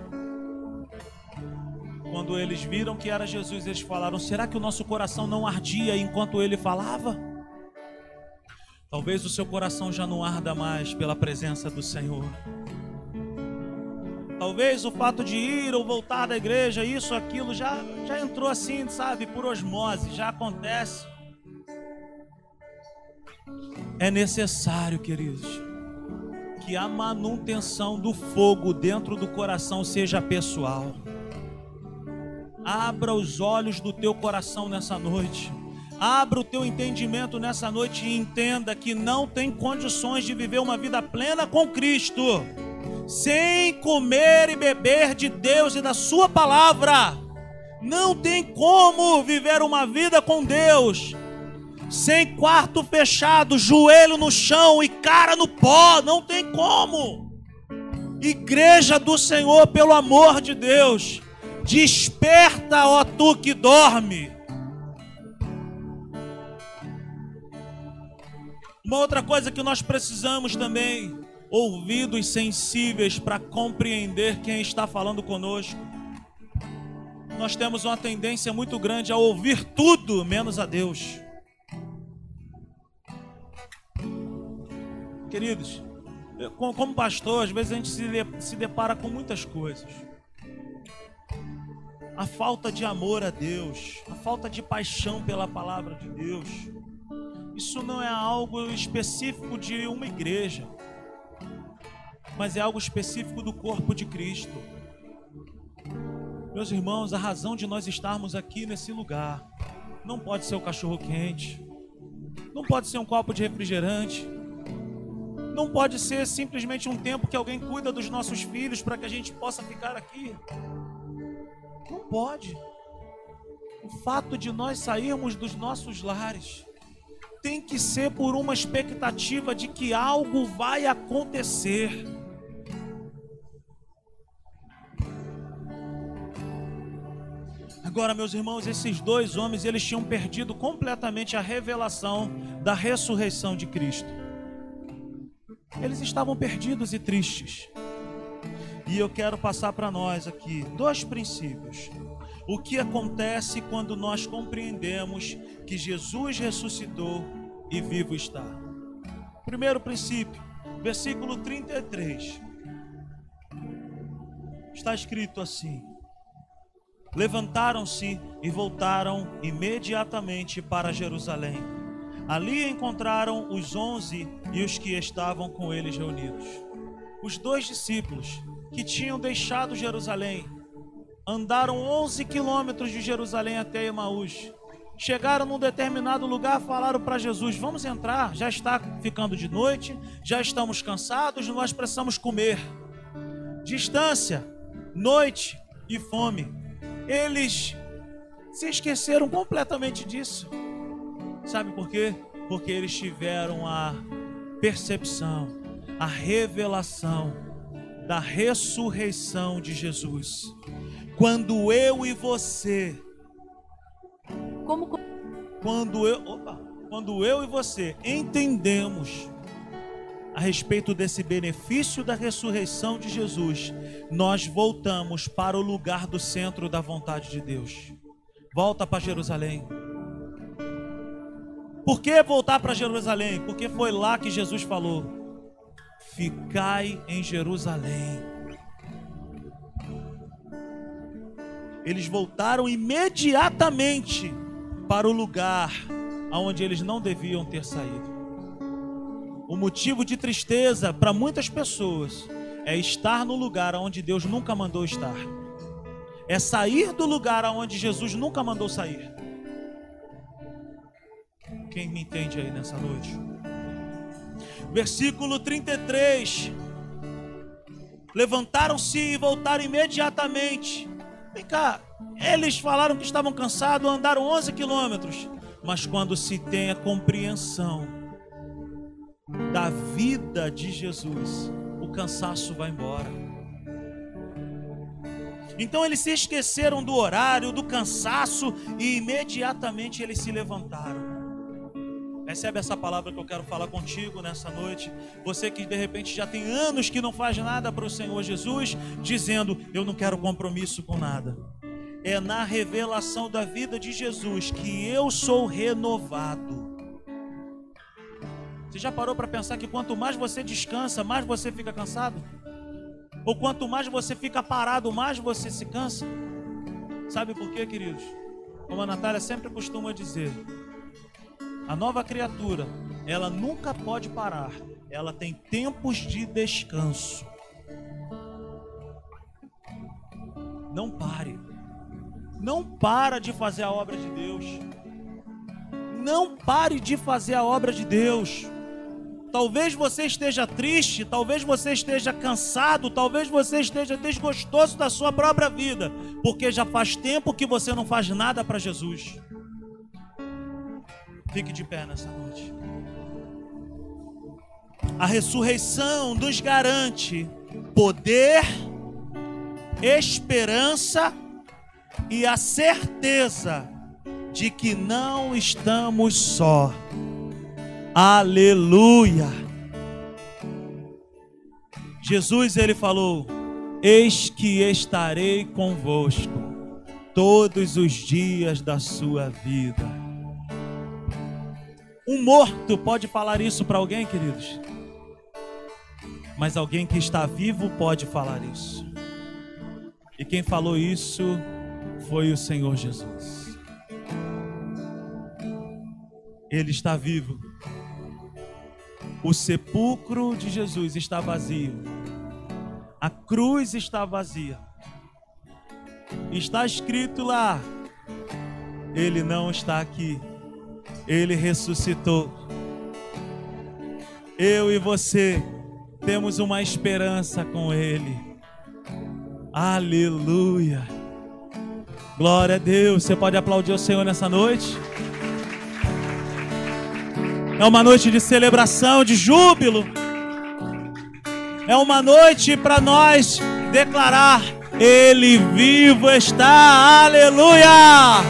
Quando eles viram que era Jesus, eles falaram: será que o nosso coração não ardia enquanto ele falava? Talvez o seu coração já não arda mais pela presença do Senhor. Talvez o fato de ir ou voltar da igreja, isso, aquilo, já, já entrou assim, sabe, por osmose, já acontece. É necessário, queridos, que a manutenção do fogo dentro do coração seja pessoal. Abra os olhos do teu coração nessa noite. Abra o teu entendimento nessa noite e entenda que não tem condições de viver uma vida plena com Cristo sem comer e beber de Deus e da Sua palavra. Não tem como viver uma vida com Deus sem quarto fechado, joelho no chão e cara no pó. Não tem como. Igreja do Senhor, pelo amor de Deus, desperta, ó tu que dorme. Uma outra coisa que nós precisamos também ouvidos sensíveis para compreender quem está falando conosco. Nós temos uma tendência muito grande a ouvir tudo menos a Deus. Queridos, como pastor, às vezes a gente se depara com muitas coisas. A falta de amor a Deus, a falta de paixão pela palavra de Deus. Isso não é algo específico de uma igreja mas é algo específico do corpo de Cristo. Meus irmãos, a razão de nós estarmos aqui nesse lugar não pode ser o cachorro quente, não pode ser um copo de refrigerante, não pode ser simplesmente um tempo que alguém cuida dos nossos filhos para que a gente possa ficar aqui. Não pode. O fato de nós sairmos dos nossos lares tem que ser por uma expectativa de que algo vai acontecer. Agora, meus irmãos, esses dois homens, eles tinham perdido completamente a revelação da ressurreição de Cristo. Eles estavam perdidos e tristes. E eu quero passar para nós aqui dois princípios. O que acontece quando nós compreendemos que Jesus ressuscitou e vivo está? Primeiro princípio, versículo 33. Está escrito assim: Levantaram-se e voltaram imediatamente para Jerusalém. Ali encontraram os onze e os que estavam com eles reunidos. Os dois discípulos que tinham deixado Jerusalém andaram 11 quilômetros de Jerusalém até Emaús. Chegaram num determinado lugar, falaram para Jesus: Vamos entrar, já está ficando de noite, já estamos cansados, nós precisamos comer. Distância, noite e fome. Eles se esqueceram completamente disso. Sabe por quê? Porque eles tiveram a percepção, a revelação da ressurreição de Jesus. Quando eu e você como quando eu, opa, quando eu e você entendemos a respeito desse benefício da ressurreição de Jesus, nós voltamos para o lugar do centro da vontade de Deus. Volta para Jerusalém. Por que voltar para Jerusalém? Porque foi lá que Jesus falou: Ficai em Jerusalém. Eles voltaram imediatamente para o lugar aonde eles não deviam ter saído. O motivo de tristeza para muitas pessoas é estar no lugar onde Deus nunca mandou estar. É sair do lugar aonde Jesus nunca mandou sair. Quem me entende aí nessa noite? Versículo 33. Levantaram-se e voltaram imediatamente. Vem cá, eles falaram que estavam cansados, andaram 11 quilômetros. Mas quando se tem a compreensão da vida de Jesus, o cansaço vai embora. Então eles se esqueceram do horário, do cansaço e imediatamente eles se levantaram. Recebe essa palavra que eu quero falar contigo nessa noite. Você que de repente já tem anos que não faz nada para o Senhor Jesus, dizendo: Eu não quero compromisso com nada. É na revelação da vida de Jesus que eu sou renovado. Você já parou para pensar que quanto mais você descansa, mais você fica cansado? Ou quanto mais você fica parado, mais você se cansa? Sabe por quê, queridos? Como a Natália sempre costuma dizer, a nova criatura, ela nunca pode parar, ela tem tempos de descanso. Não pare. Não para de fazer a obra de Deus. Não pare de fazer a obra de Deus. Talvez você esteja triste, talvez você esteja cansado, talvez você esteja desgostoso da sua própria vida, porque já faz tempo que você não faz nada para Jesus. Fique de pé nessa noite. A ressurreição nos garante poder, esperança e a certeza de que não estamos só. Aleluia. Jesus ele falou: Eis que estarei convosco todos os dias da sua vida. Um morto pode falar isso para alguém, queridos? Mas alguém que está vivo pode falar isso. E quem falou isso foi o Senhor Jesus. Ele está vivo o sepulcro de Jesus está vazio. A cruz está vazia. Está escrito lá: Ele não está aqui. Ele ressuscitou. Eu e você temos uma esperança com Ele. Aleluia. Glória a Deus. Você pode aplaudir o Senhor nessa noite? É uma noite de celebração, de júbilo. É uma noite para nós declarar: Ele vivo está, aleluia!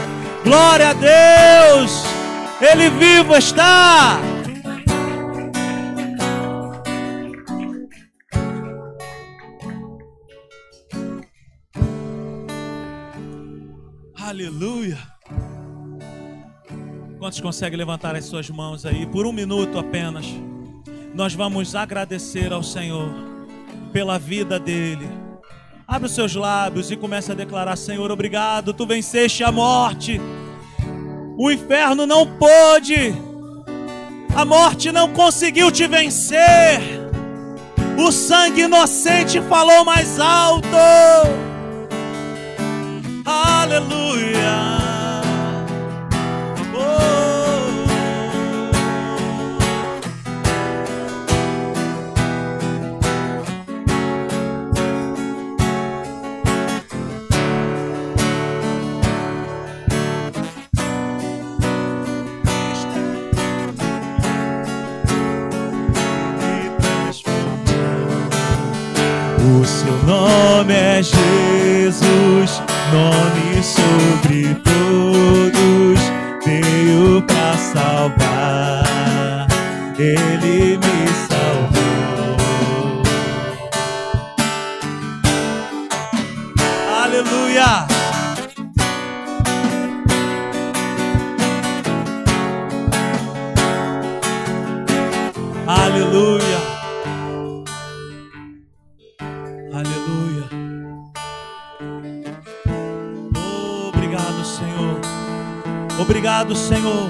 Glória a Deus! Ele vivo está! Aleluia! Quantos conseguem levantar as suas mãos aí por um minuto apenas? Nós vamos agradecer ao Senhor pela vida dele. Abre os seus lábios e comece a declarar: Senhor, obrigado, tu venceste a morte. O inferno não pôde, a morte não conseguiu te vencer. O sangue inocente falou mais alto. Aleluia. Nome é Jesus, nome sobre todos, veio para salvar. Ele Obrigado, Senhor. Obrigado, Senhor.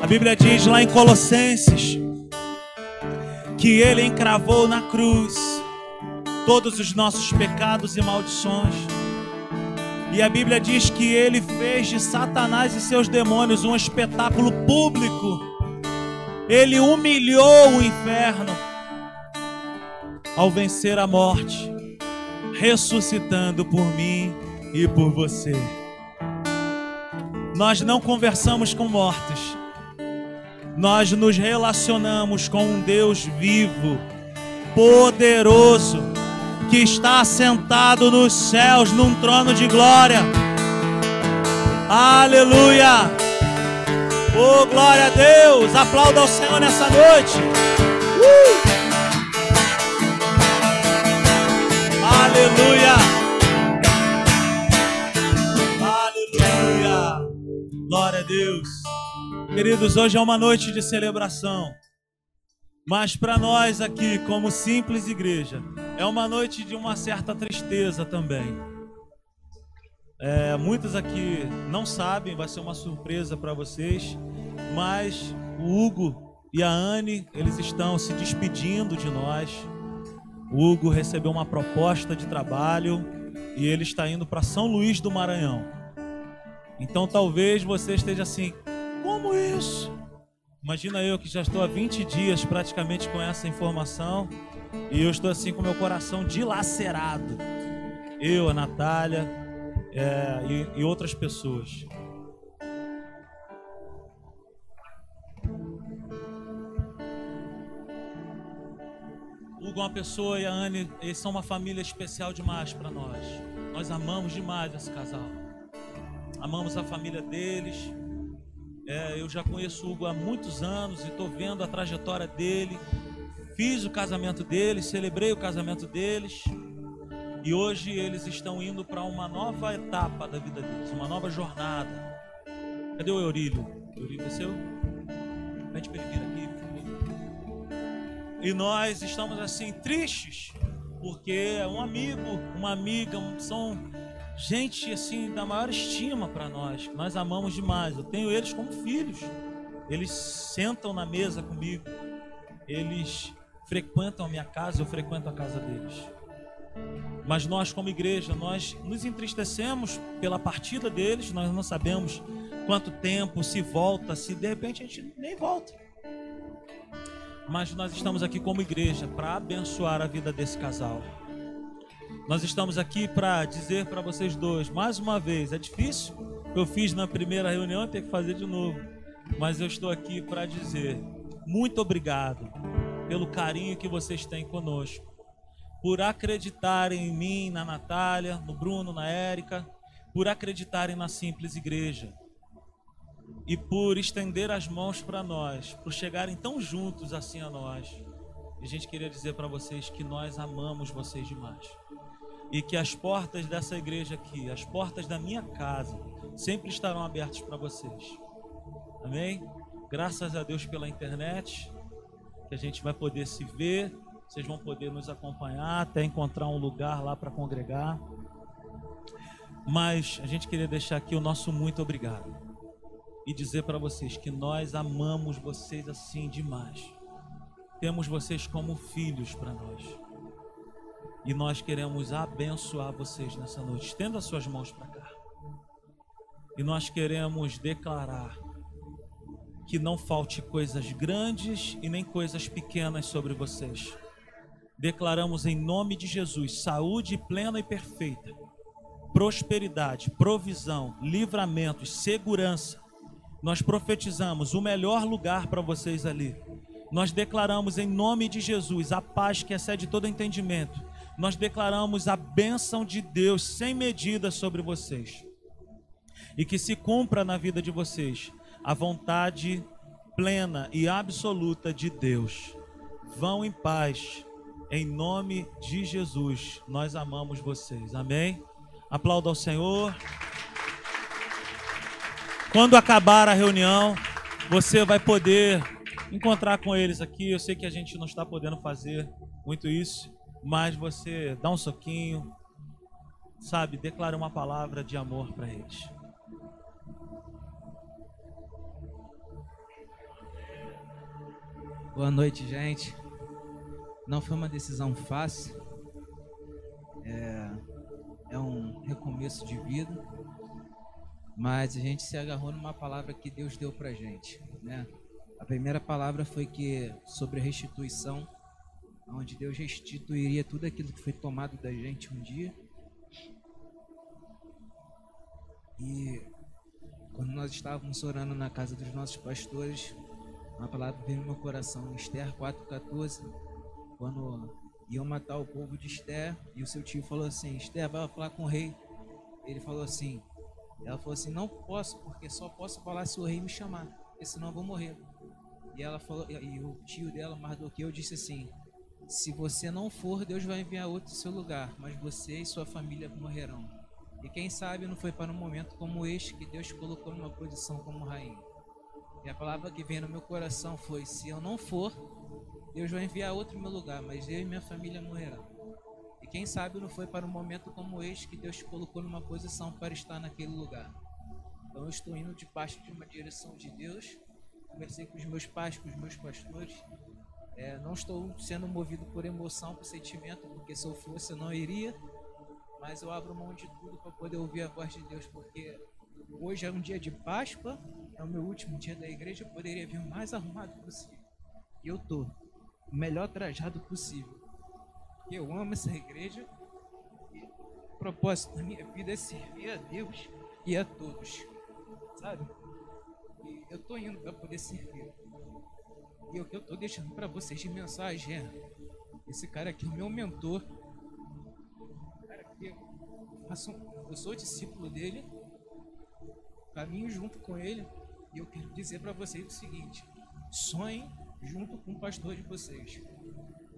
A Bíblia diz lá em Colossenses que ele encravou na cruz todos os nossos pecados e maldições. E a Bíblia diz que ele fez de Satanás e seus demônios um espetáculo público ele humilhou o inferno ao vencer a morte, ressuscitando por mim e por você. Nós não conversamos com mortos, nós nos relacionamos com um Deus vivo, poderoso, que está assentado nos céus num trono de glória. Aleluia! Oh, glória a Deus! Aplauda ao Senhor nessa noite. Uh! Aleluia! Glória a Deus. Queridos, hoje é uma noite de celebração. Mas para nós aqui, como simples igreja, é uma noite de uma certa tristeza também. É, muitos aqui não sabem, vai ser uma surpresa para vocês, mas o Hugo e a Anne, eles estão se despedindo de nós. O Hugo recebeu uma proposta de trabalho e ele está indo para São Luís do Maranhão. Então talvez você esteja assim, como isso? Imagina eu que já estou há 20 dias praticamente com essa informação e eu estou assim com meu coração dilacerado. Eu, a Natália, é, e, e outras pessoas. Hugo uma pessoa e a Anne, eles são uma família especial demais para nós. Nós amamos demais esse casal. Amamos a família deles. É, eu já conheço o Hugo há muitos anos e estou vendo a trajetória dele. Fiz o casamento deles, celebrei o casamento deles. E hoje eles estão indo para uma nova etapa da vida deles, uma nova jornada. Cadê o Eurílio? Eurílio desceu? Pede para ele vir aqui. E nós estamos assim tristes, porque é um amigo, uma amiga, são gente assim da maior estima para nós, nós amamos demais. Eu tenho eles como filhos. Eles sentam na mesa comigo. Eles frequentam a minha casa, eu frequento a casa deles. Mas nós, como igreja, nós nos entristecemos pela partida deles, nós não sabemos quanto tempo, se volta, se de repente a gente nem volta. Mas nós estamos aqui como igreja para abençoar a vida desse casal. Nós estamos aqui para dizer para vocês dois, mais uma vez, é difícil, eu fiz na primeira reunião, ter que fazer de novo. Mas eu estou aqui para dizer muito obrigado pelo carinho que vocês têm conosco por acreditarem em mim, na Natália, no Bruno, na Érica, por acreditarem na simples igreja e por estender as mãos para nós, por chegarem tão juntos assim a nós. E a gente queria dizer para vocês que nós amamos vocês demais. E que as portas dessa igreja aqui, as portas da minha casa, sempre estarão abertas para vocês. Amém? Graças a Deus pela internet, que a gente vai poder se ver vocês vão poder nos acompanhar até encontrar um lugar lá para congregar. Mas a gente queria deixar aqui o nosso muito obrigado e dizer para vocês que nós amamos vocês assim demais. Temos vocês como filhos para nós. E nós queremos abençoar vocês nessa noite. Estenda suas mãos para cá. E nós queremos declarar que não falte coisas grandes e nem coisas pequenas sobre vocês declaramos em nome de Jesus saúde plena e perfeita, prosperidade, provisão, livramento, segurança. Nós profetizamos o melhor lugar para vocês ali. Nós declaramos em nome de Jesus a paz que excede todo entendimento. Nós declaramos a bênção de Deus sem medida sobre vocês. E que se cumpra na vida de vocês a vontade plena e absoluta de Deus. Vão em paz Em nome de Jesus, nós amamos vocês. Amém? Aplauda ao Senhor. Quando acabar a reunião, você vai poder encontrar com eles aqui. Eu sei que a gente não está podendo fazer muito isso, mas você dá um soquinho, sabe, declara uma palavra de amor para eles. Boa noite, gente. Não foi uma decisão fácil. É, é um recomeço de vida. Mas a gente se agarrou numa palavra que Deus deu pra gente, né? A primeira palavra foi que sobre a restituição, onde Deus restituiria tudo aquilo que foi tomado da gente um dia. E quando nós estávamos orando na casa dos nossos pastores, uma palavra veio no meu coração, Esther 4,14, quando iam matar o povo de Esther, e o seu tio falou assim, Esther, vai falar com o rei. Ele falou assim, ela falou assim, não posso, porque só posso falar se o rei me chamar, porque senão eu vou morrer. E ela falou, e o tio dela, Mardoqueu, disse assim, se você não for, Deus vai enviar outro em seu lugar, mas você e sua família morrerão. E quem sabe não foi para um momento como este que Deus colocou numa posição como rainha. E a palavra que veio no meu coração foi: se eu não for, Deus vai enviar outro em meu lugar, mas eu e minha família morrerão. E quem sabe não foi para um momento como este que Deus colocou numa posição para estar naquele lugar. Então eu estou indo debaixo de uma direção de Deus. Conversei com os meus pais, com os meus pastores. É, não estou sendo movido por emoção, por sentimento, porque se eu fosse eu não iria mas eu abro mão de tudo para poder ouvir a voz de Deus, porque hoje é um dia de Páscoa, é o meu último dia da igreja, eu poderia vir o mais arrumado possível. E eu tô o melhor trajado possível. Eu amo essa igreja. E o propósito da minha vida é servir a Deus e a todos. Sabe? E eu tô indo para poder servir. E o que eu tô deixando para vocês de mensagem é: esse cara aqui é o meu mentor eu sou discípulo dele, caminho junto com ele, e eu quero dizer para vocês o seguinte: sonhem junto com o pastor de vocês.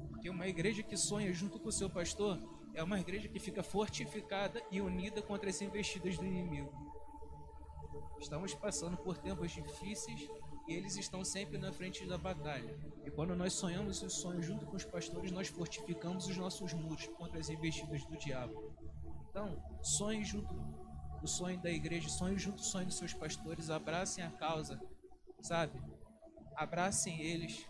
Porque uma igreja que sonha junto com o seu pastor é uma igreja que fica fortificada e unida contra as investidas do inimigo. Estamos passando por tempos difíceis e eles estão sempre na frente da batalha. E quando nós sonhamos os sonhos junto com os pastores, nós fortificamos os nossos muros contra as investidas do diabo. Então, sonhe junto o sonho da igreja, sonhe junto o sonho dos seus pastores, abracem a causa, sabe? Abracem eles,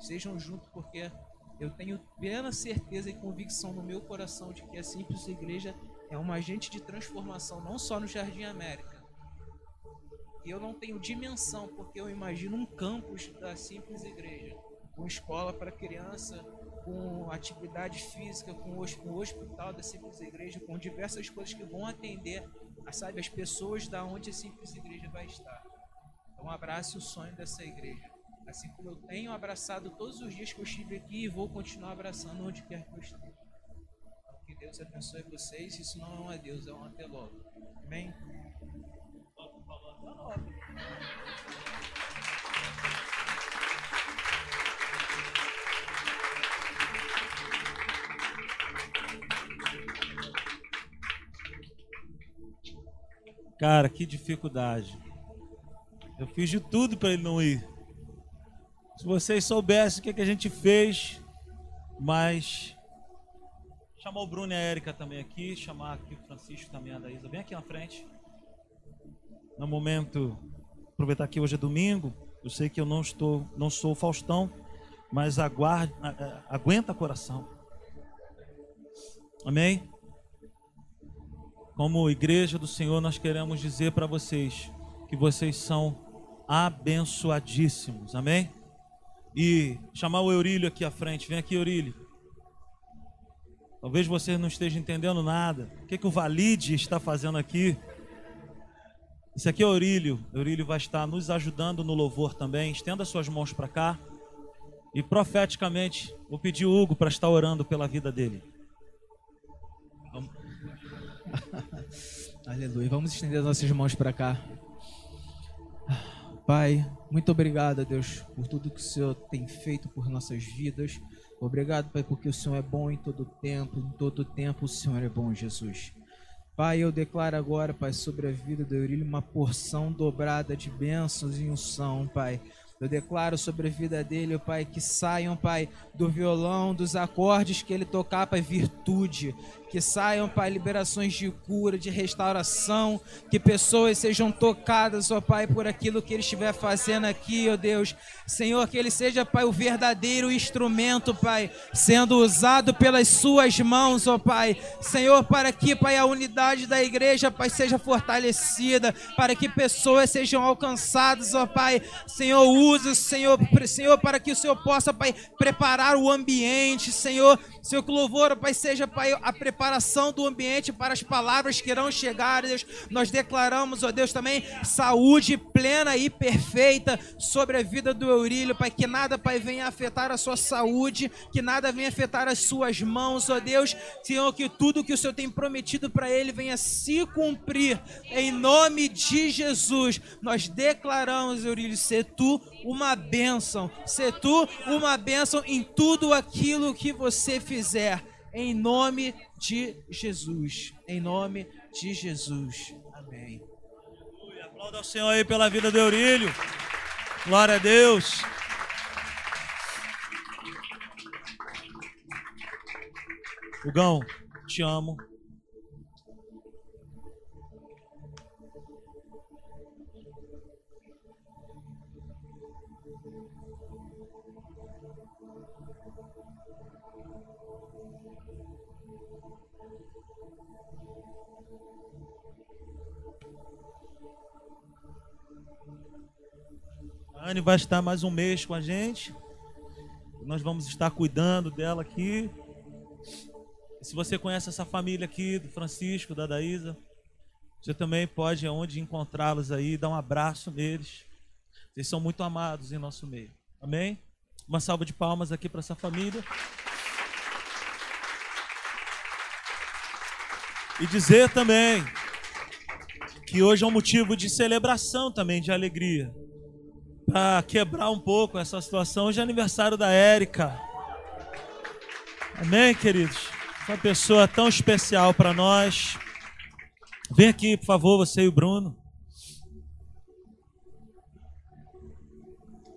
sejam juntos, porque eu tenho plena certeza e convicção no meu coração de que a Simples Igreja é um agente de transformação, não só no Jardim América. Eu não tenho dimensão, porque eu imagino um campus da Simples Igreja, com escola para criança, com atividade física, com o hospital da Simples Igreja, com diversas coisas que vão atender sabe, as pessoas da onde a Simples Igreja vai estar. Então abrace o sonho dessa igreja. Assim como eu tenho abraçado todos os dias que eu estive aqui e vou continuar abraçando onde quer que eu esteja. Então, que Deus abençoe vocês. Isso não é um adeus, é um até logo. Amém? Cara, que dificuldade. Eu fiz de tudo para ele não ir. Se vocês soubessem o que, é que a gente fez, mas chamou o Bruno e a Érica também aqui, chamar aqui o Francisco também, a Daísa, bem aqui na frente. No momento, aproveitar que hoje é domingo, eu sei que eu não estou, não sou o Faustão, mas aguarde, aguenta coração. Amém? Como igreja do Senhor, nós queremos dizer para vocês que vocês são abençoadíssimos. Amém? E chamar o Eurílio aqui à frente. Vem aqui, Eurílio. Talvez você não esteja entendendo nada. O que, que o Valide está fazendo aqui? Esse aqui é Eurílio. Eurílio vai estar nos ajudando no louvor também. Estenda suas mãos para cá. E profeticamente, vou pedir o Hugo para estar orando pela vida dele. Aleluia. Vamos estender as nossas mãos para cá. Pai, muito obrigado, Deus, por tudo que o Senhor tem feito por nossas vidas. Obrigado, Pai, porque o Senhor é bom em todo tempo, em todo tempo o Senhor é bom, Jesus. Pai, eu declaro agora, Pai, sobre a vida do Eurílio uma porção dobrada de bênçãos e unção, Pai. Eu declaro sobre a vida dele, Pai, que saiam, Pai, do violão, dos acordes que ele tocar, Pai, virtude, que saiam, Pai, liberações de cura, de restauração, que pessoas sejam tocadas, ó Pai, por aquilo que ele estiver fazendo aqui, ó Deus. Senhor, que ele seja, Pai, o verdadeiro instrumento, Pai, sendo usado pelas suas mãos, ó Pai. Senhor, para que, Pai, a unidade da igreja, Pai, seja fortalecida, para que pessoas sejam alcançadas, ó Pai. Senhor, use, Senhor, Senhor, para que o Senhor possa, Pai, preparar o ambiente, Senhor. Senhor, que louvor, Pai, seja, Pai, a preparação do ambiente para as palavras que irão chegar, Deus. Nós declaramos, ó Deus, também saúde plena e perfeita sobre a vida do Eurílio, Pai. Que nada, Pai, venha afetar a sua saúde, que nada venha afetar as suas mãos, ó Deus. Senhor, que tudo que o Senhor tem prometido para ele venha se cumprir. Em nome de Jesus, nós declaramos, Eurílio, ser tu uma bênção, ser tu uma bênção em tudo aquilo que você fizer em nome de Jesus. Em nome de Jesus. Amém. Aplauda ao Senhor aí pela vida do Eurílio. Glória a Deus. Hugão, te amo. A Anne vai estar mais um mês com a gente. Nós vamos estar cuidando dela aqui. Se você conhece essa família aqui, do Francisco, da Daísa, você também pode, aonde encontrá-los aí, dar um abraço neles. Eles são muito amados em nosso meio. Amém? Uma salva de palmas aqui para essa família. E dizer também que hoje é um motivo de celebração também, de alegria para quebrar um pouco essa situação. Hoje é aniversário da Érica. Amém, queridos? Uma pessoa tão especial para nós. Vem aqui, por favor, você e o Bruno.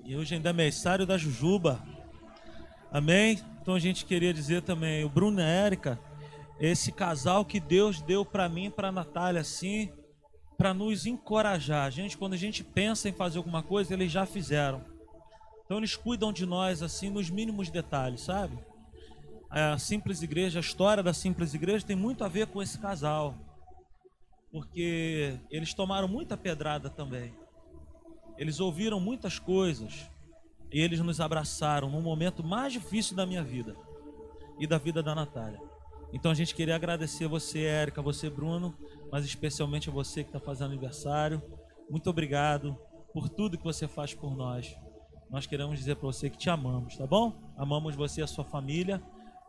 E hoje ainda é aniversário da Jujuba. Amém? Então a gente queria dizer também, o Bruno e a Érica, esse casal que Deus deu para mim e para Natália, assim, para nos encorajar. A gente, quando a gente pensa em fazer alguma coisa, eles já fizeram. Então eles cuidam de nós assim nos mínimos detalhes, sabe? A simples igreja, a história da simples igreja tem muito a ver com esse casal. Porque eles tomaram muita pedrada também. Eles ouviram muitas coisas e eles nos abraçaram no momento mais difícil da minha vida e da vida da Natália. Então a gente queria agradecer você, Érica, você, Bruno, mas especialmente a você que está fazendo aniversário. Muito obrigado por tudo que você faz por nós. Nós queremos dizer para você que te amamos, tá bom? Amamos você e a sua família.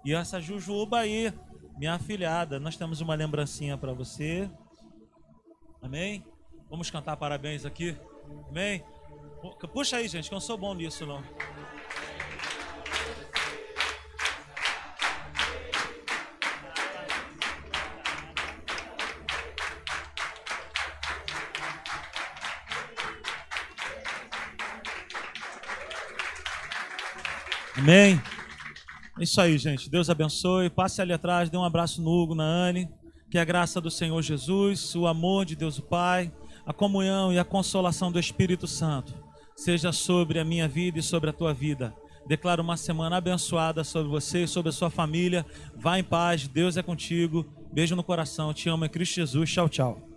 E essa Jujuba aí, minha afilhada, nós temos uma lembrancinha para você. Amém? Vamos cantar parabéns aqui. Amém? Puxa aí, gente, que eu não sou bom nisso, não. Amém. É isso aí, gente. Deus abençoe. Passe ali atrás, dê um abraço no Hugo, na Anne. Que a graça do Senhor Jesus, o amor de Deus o Pai, a comunhão e a consolação do Espírito Santo seja sobre a minha vida e sobre a tua vida. Declaro uma semana abençoada sobre você e sobre a sua família. Vá em paz, Deus é contigo. Beijo no coração. Te amo em Cristo Jesus. Tchau, tchau.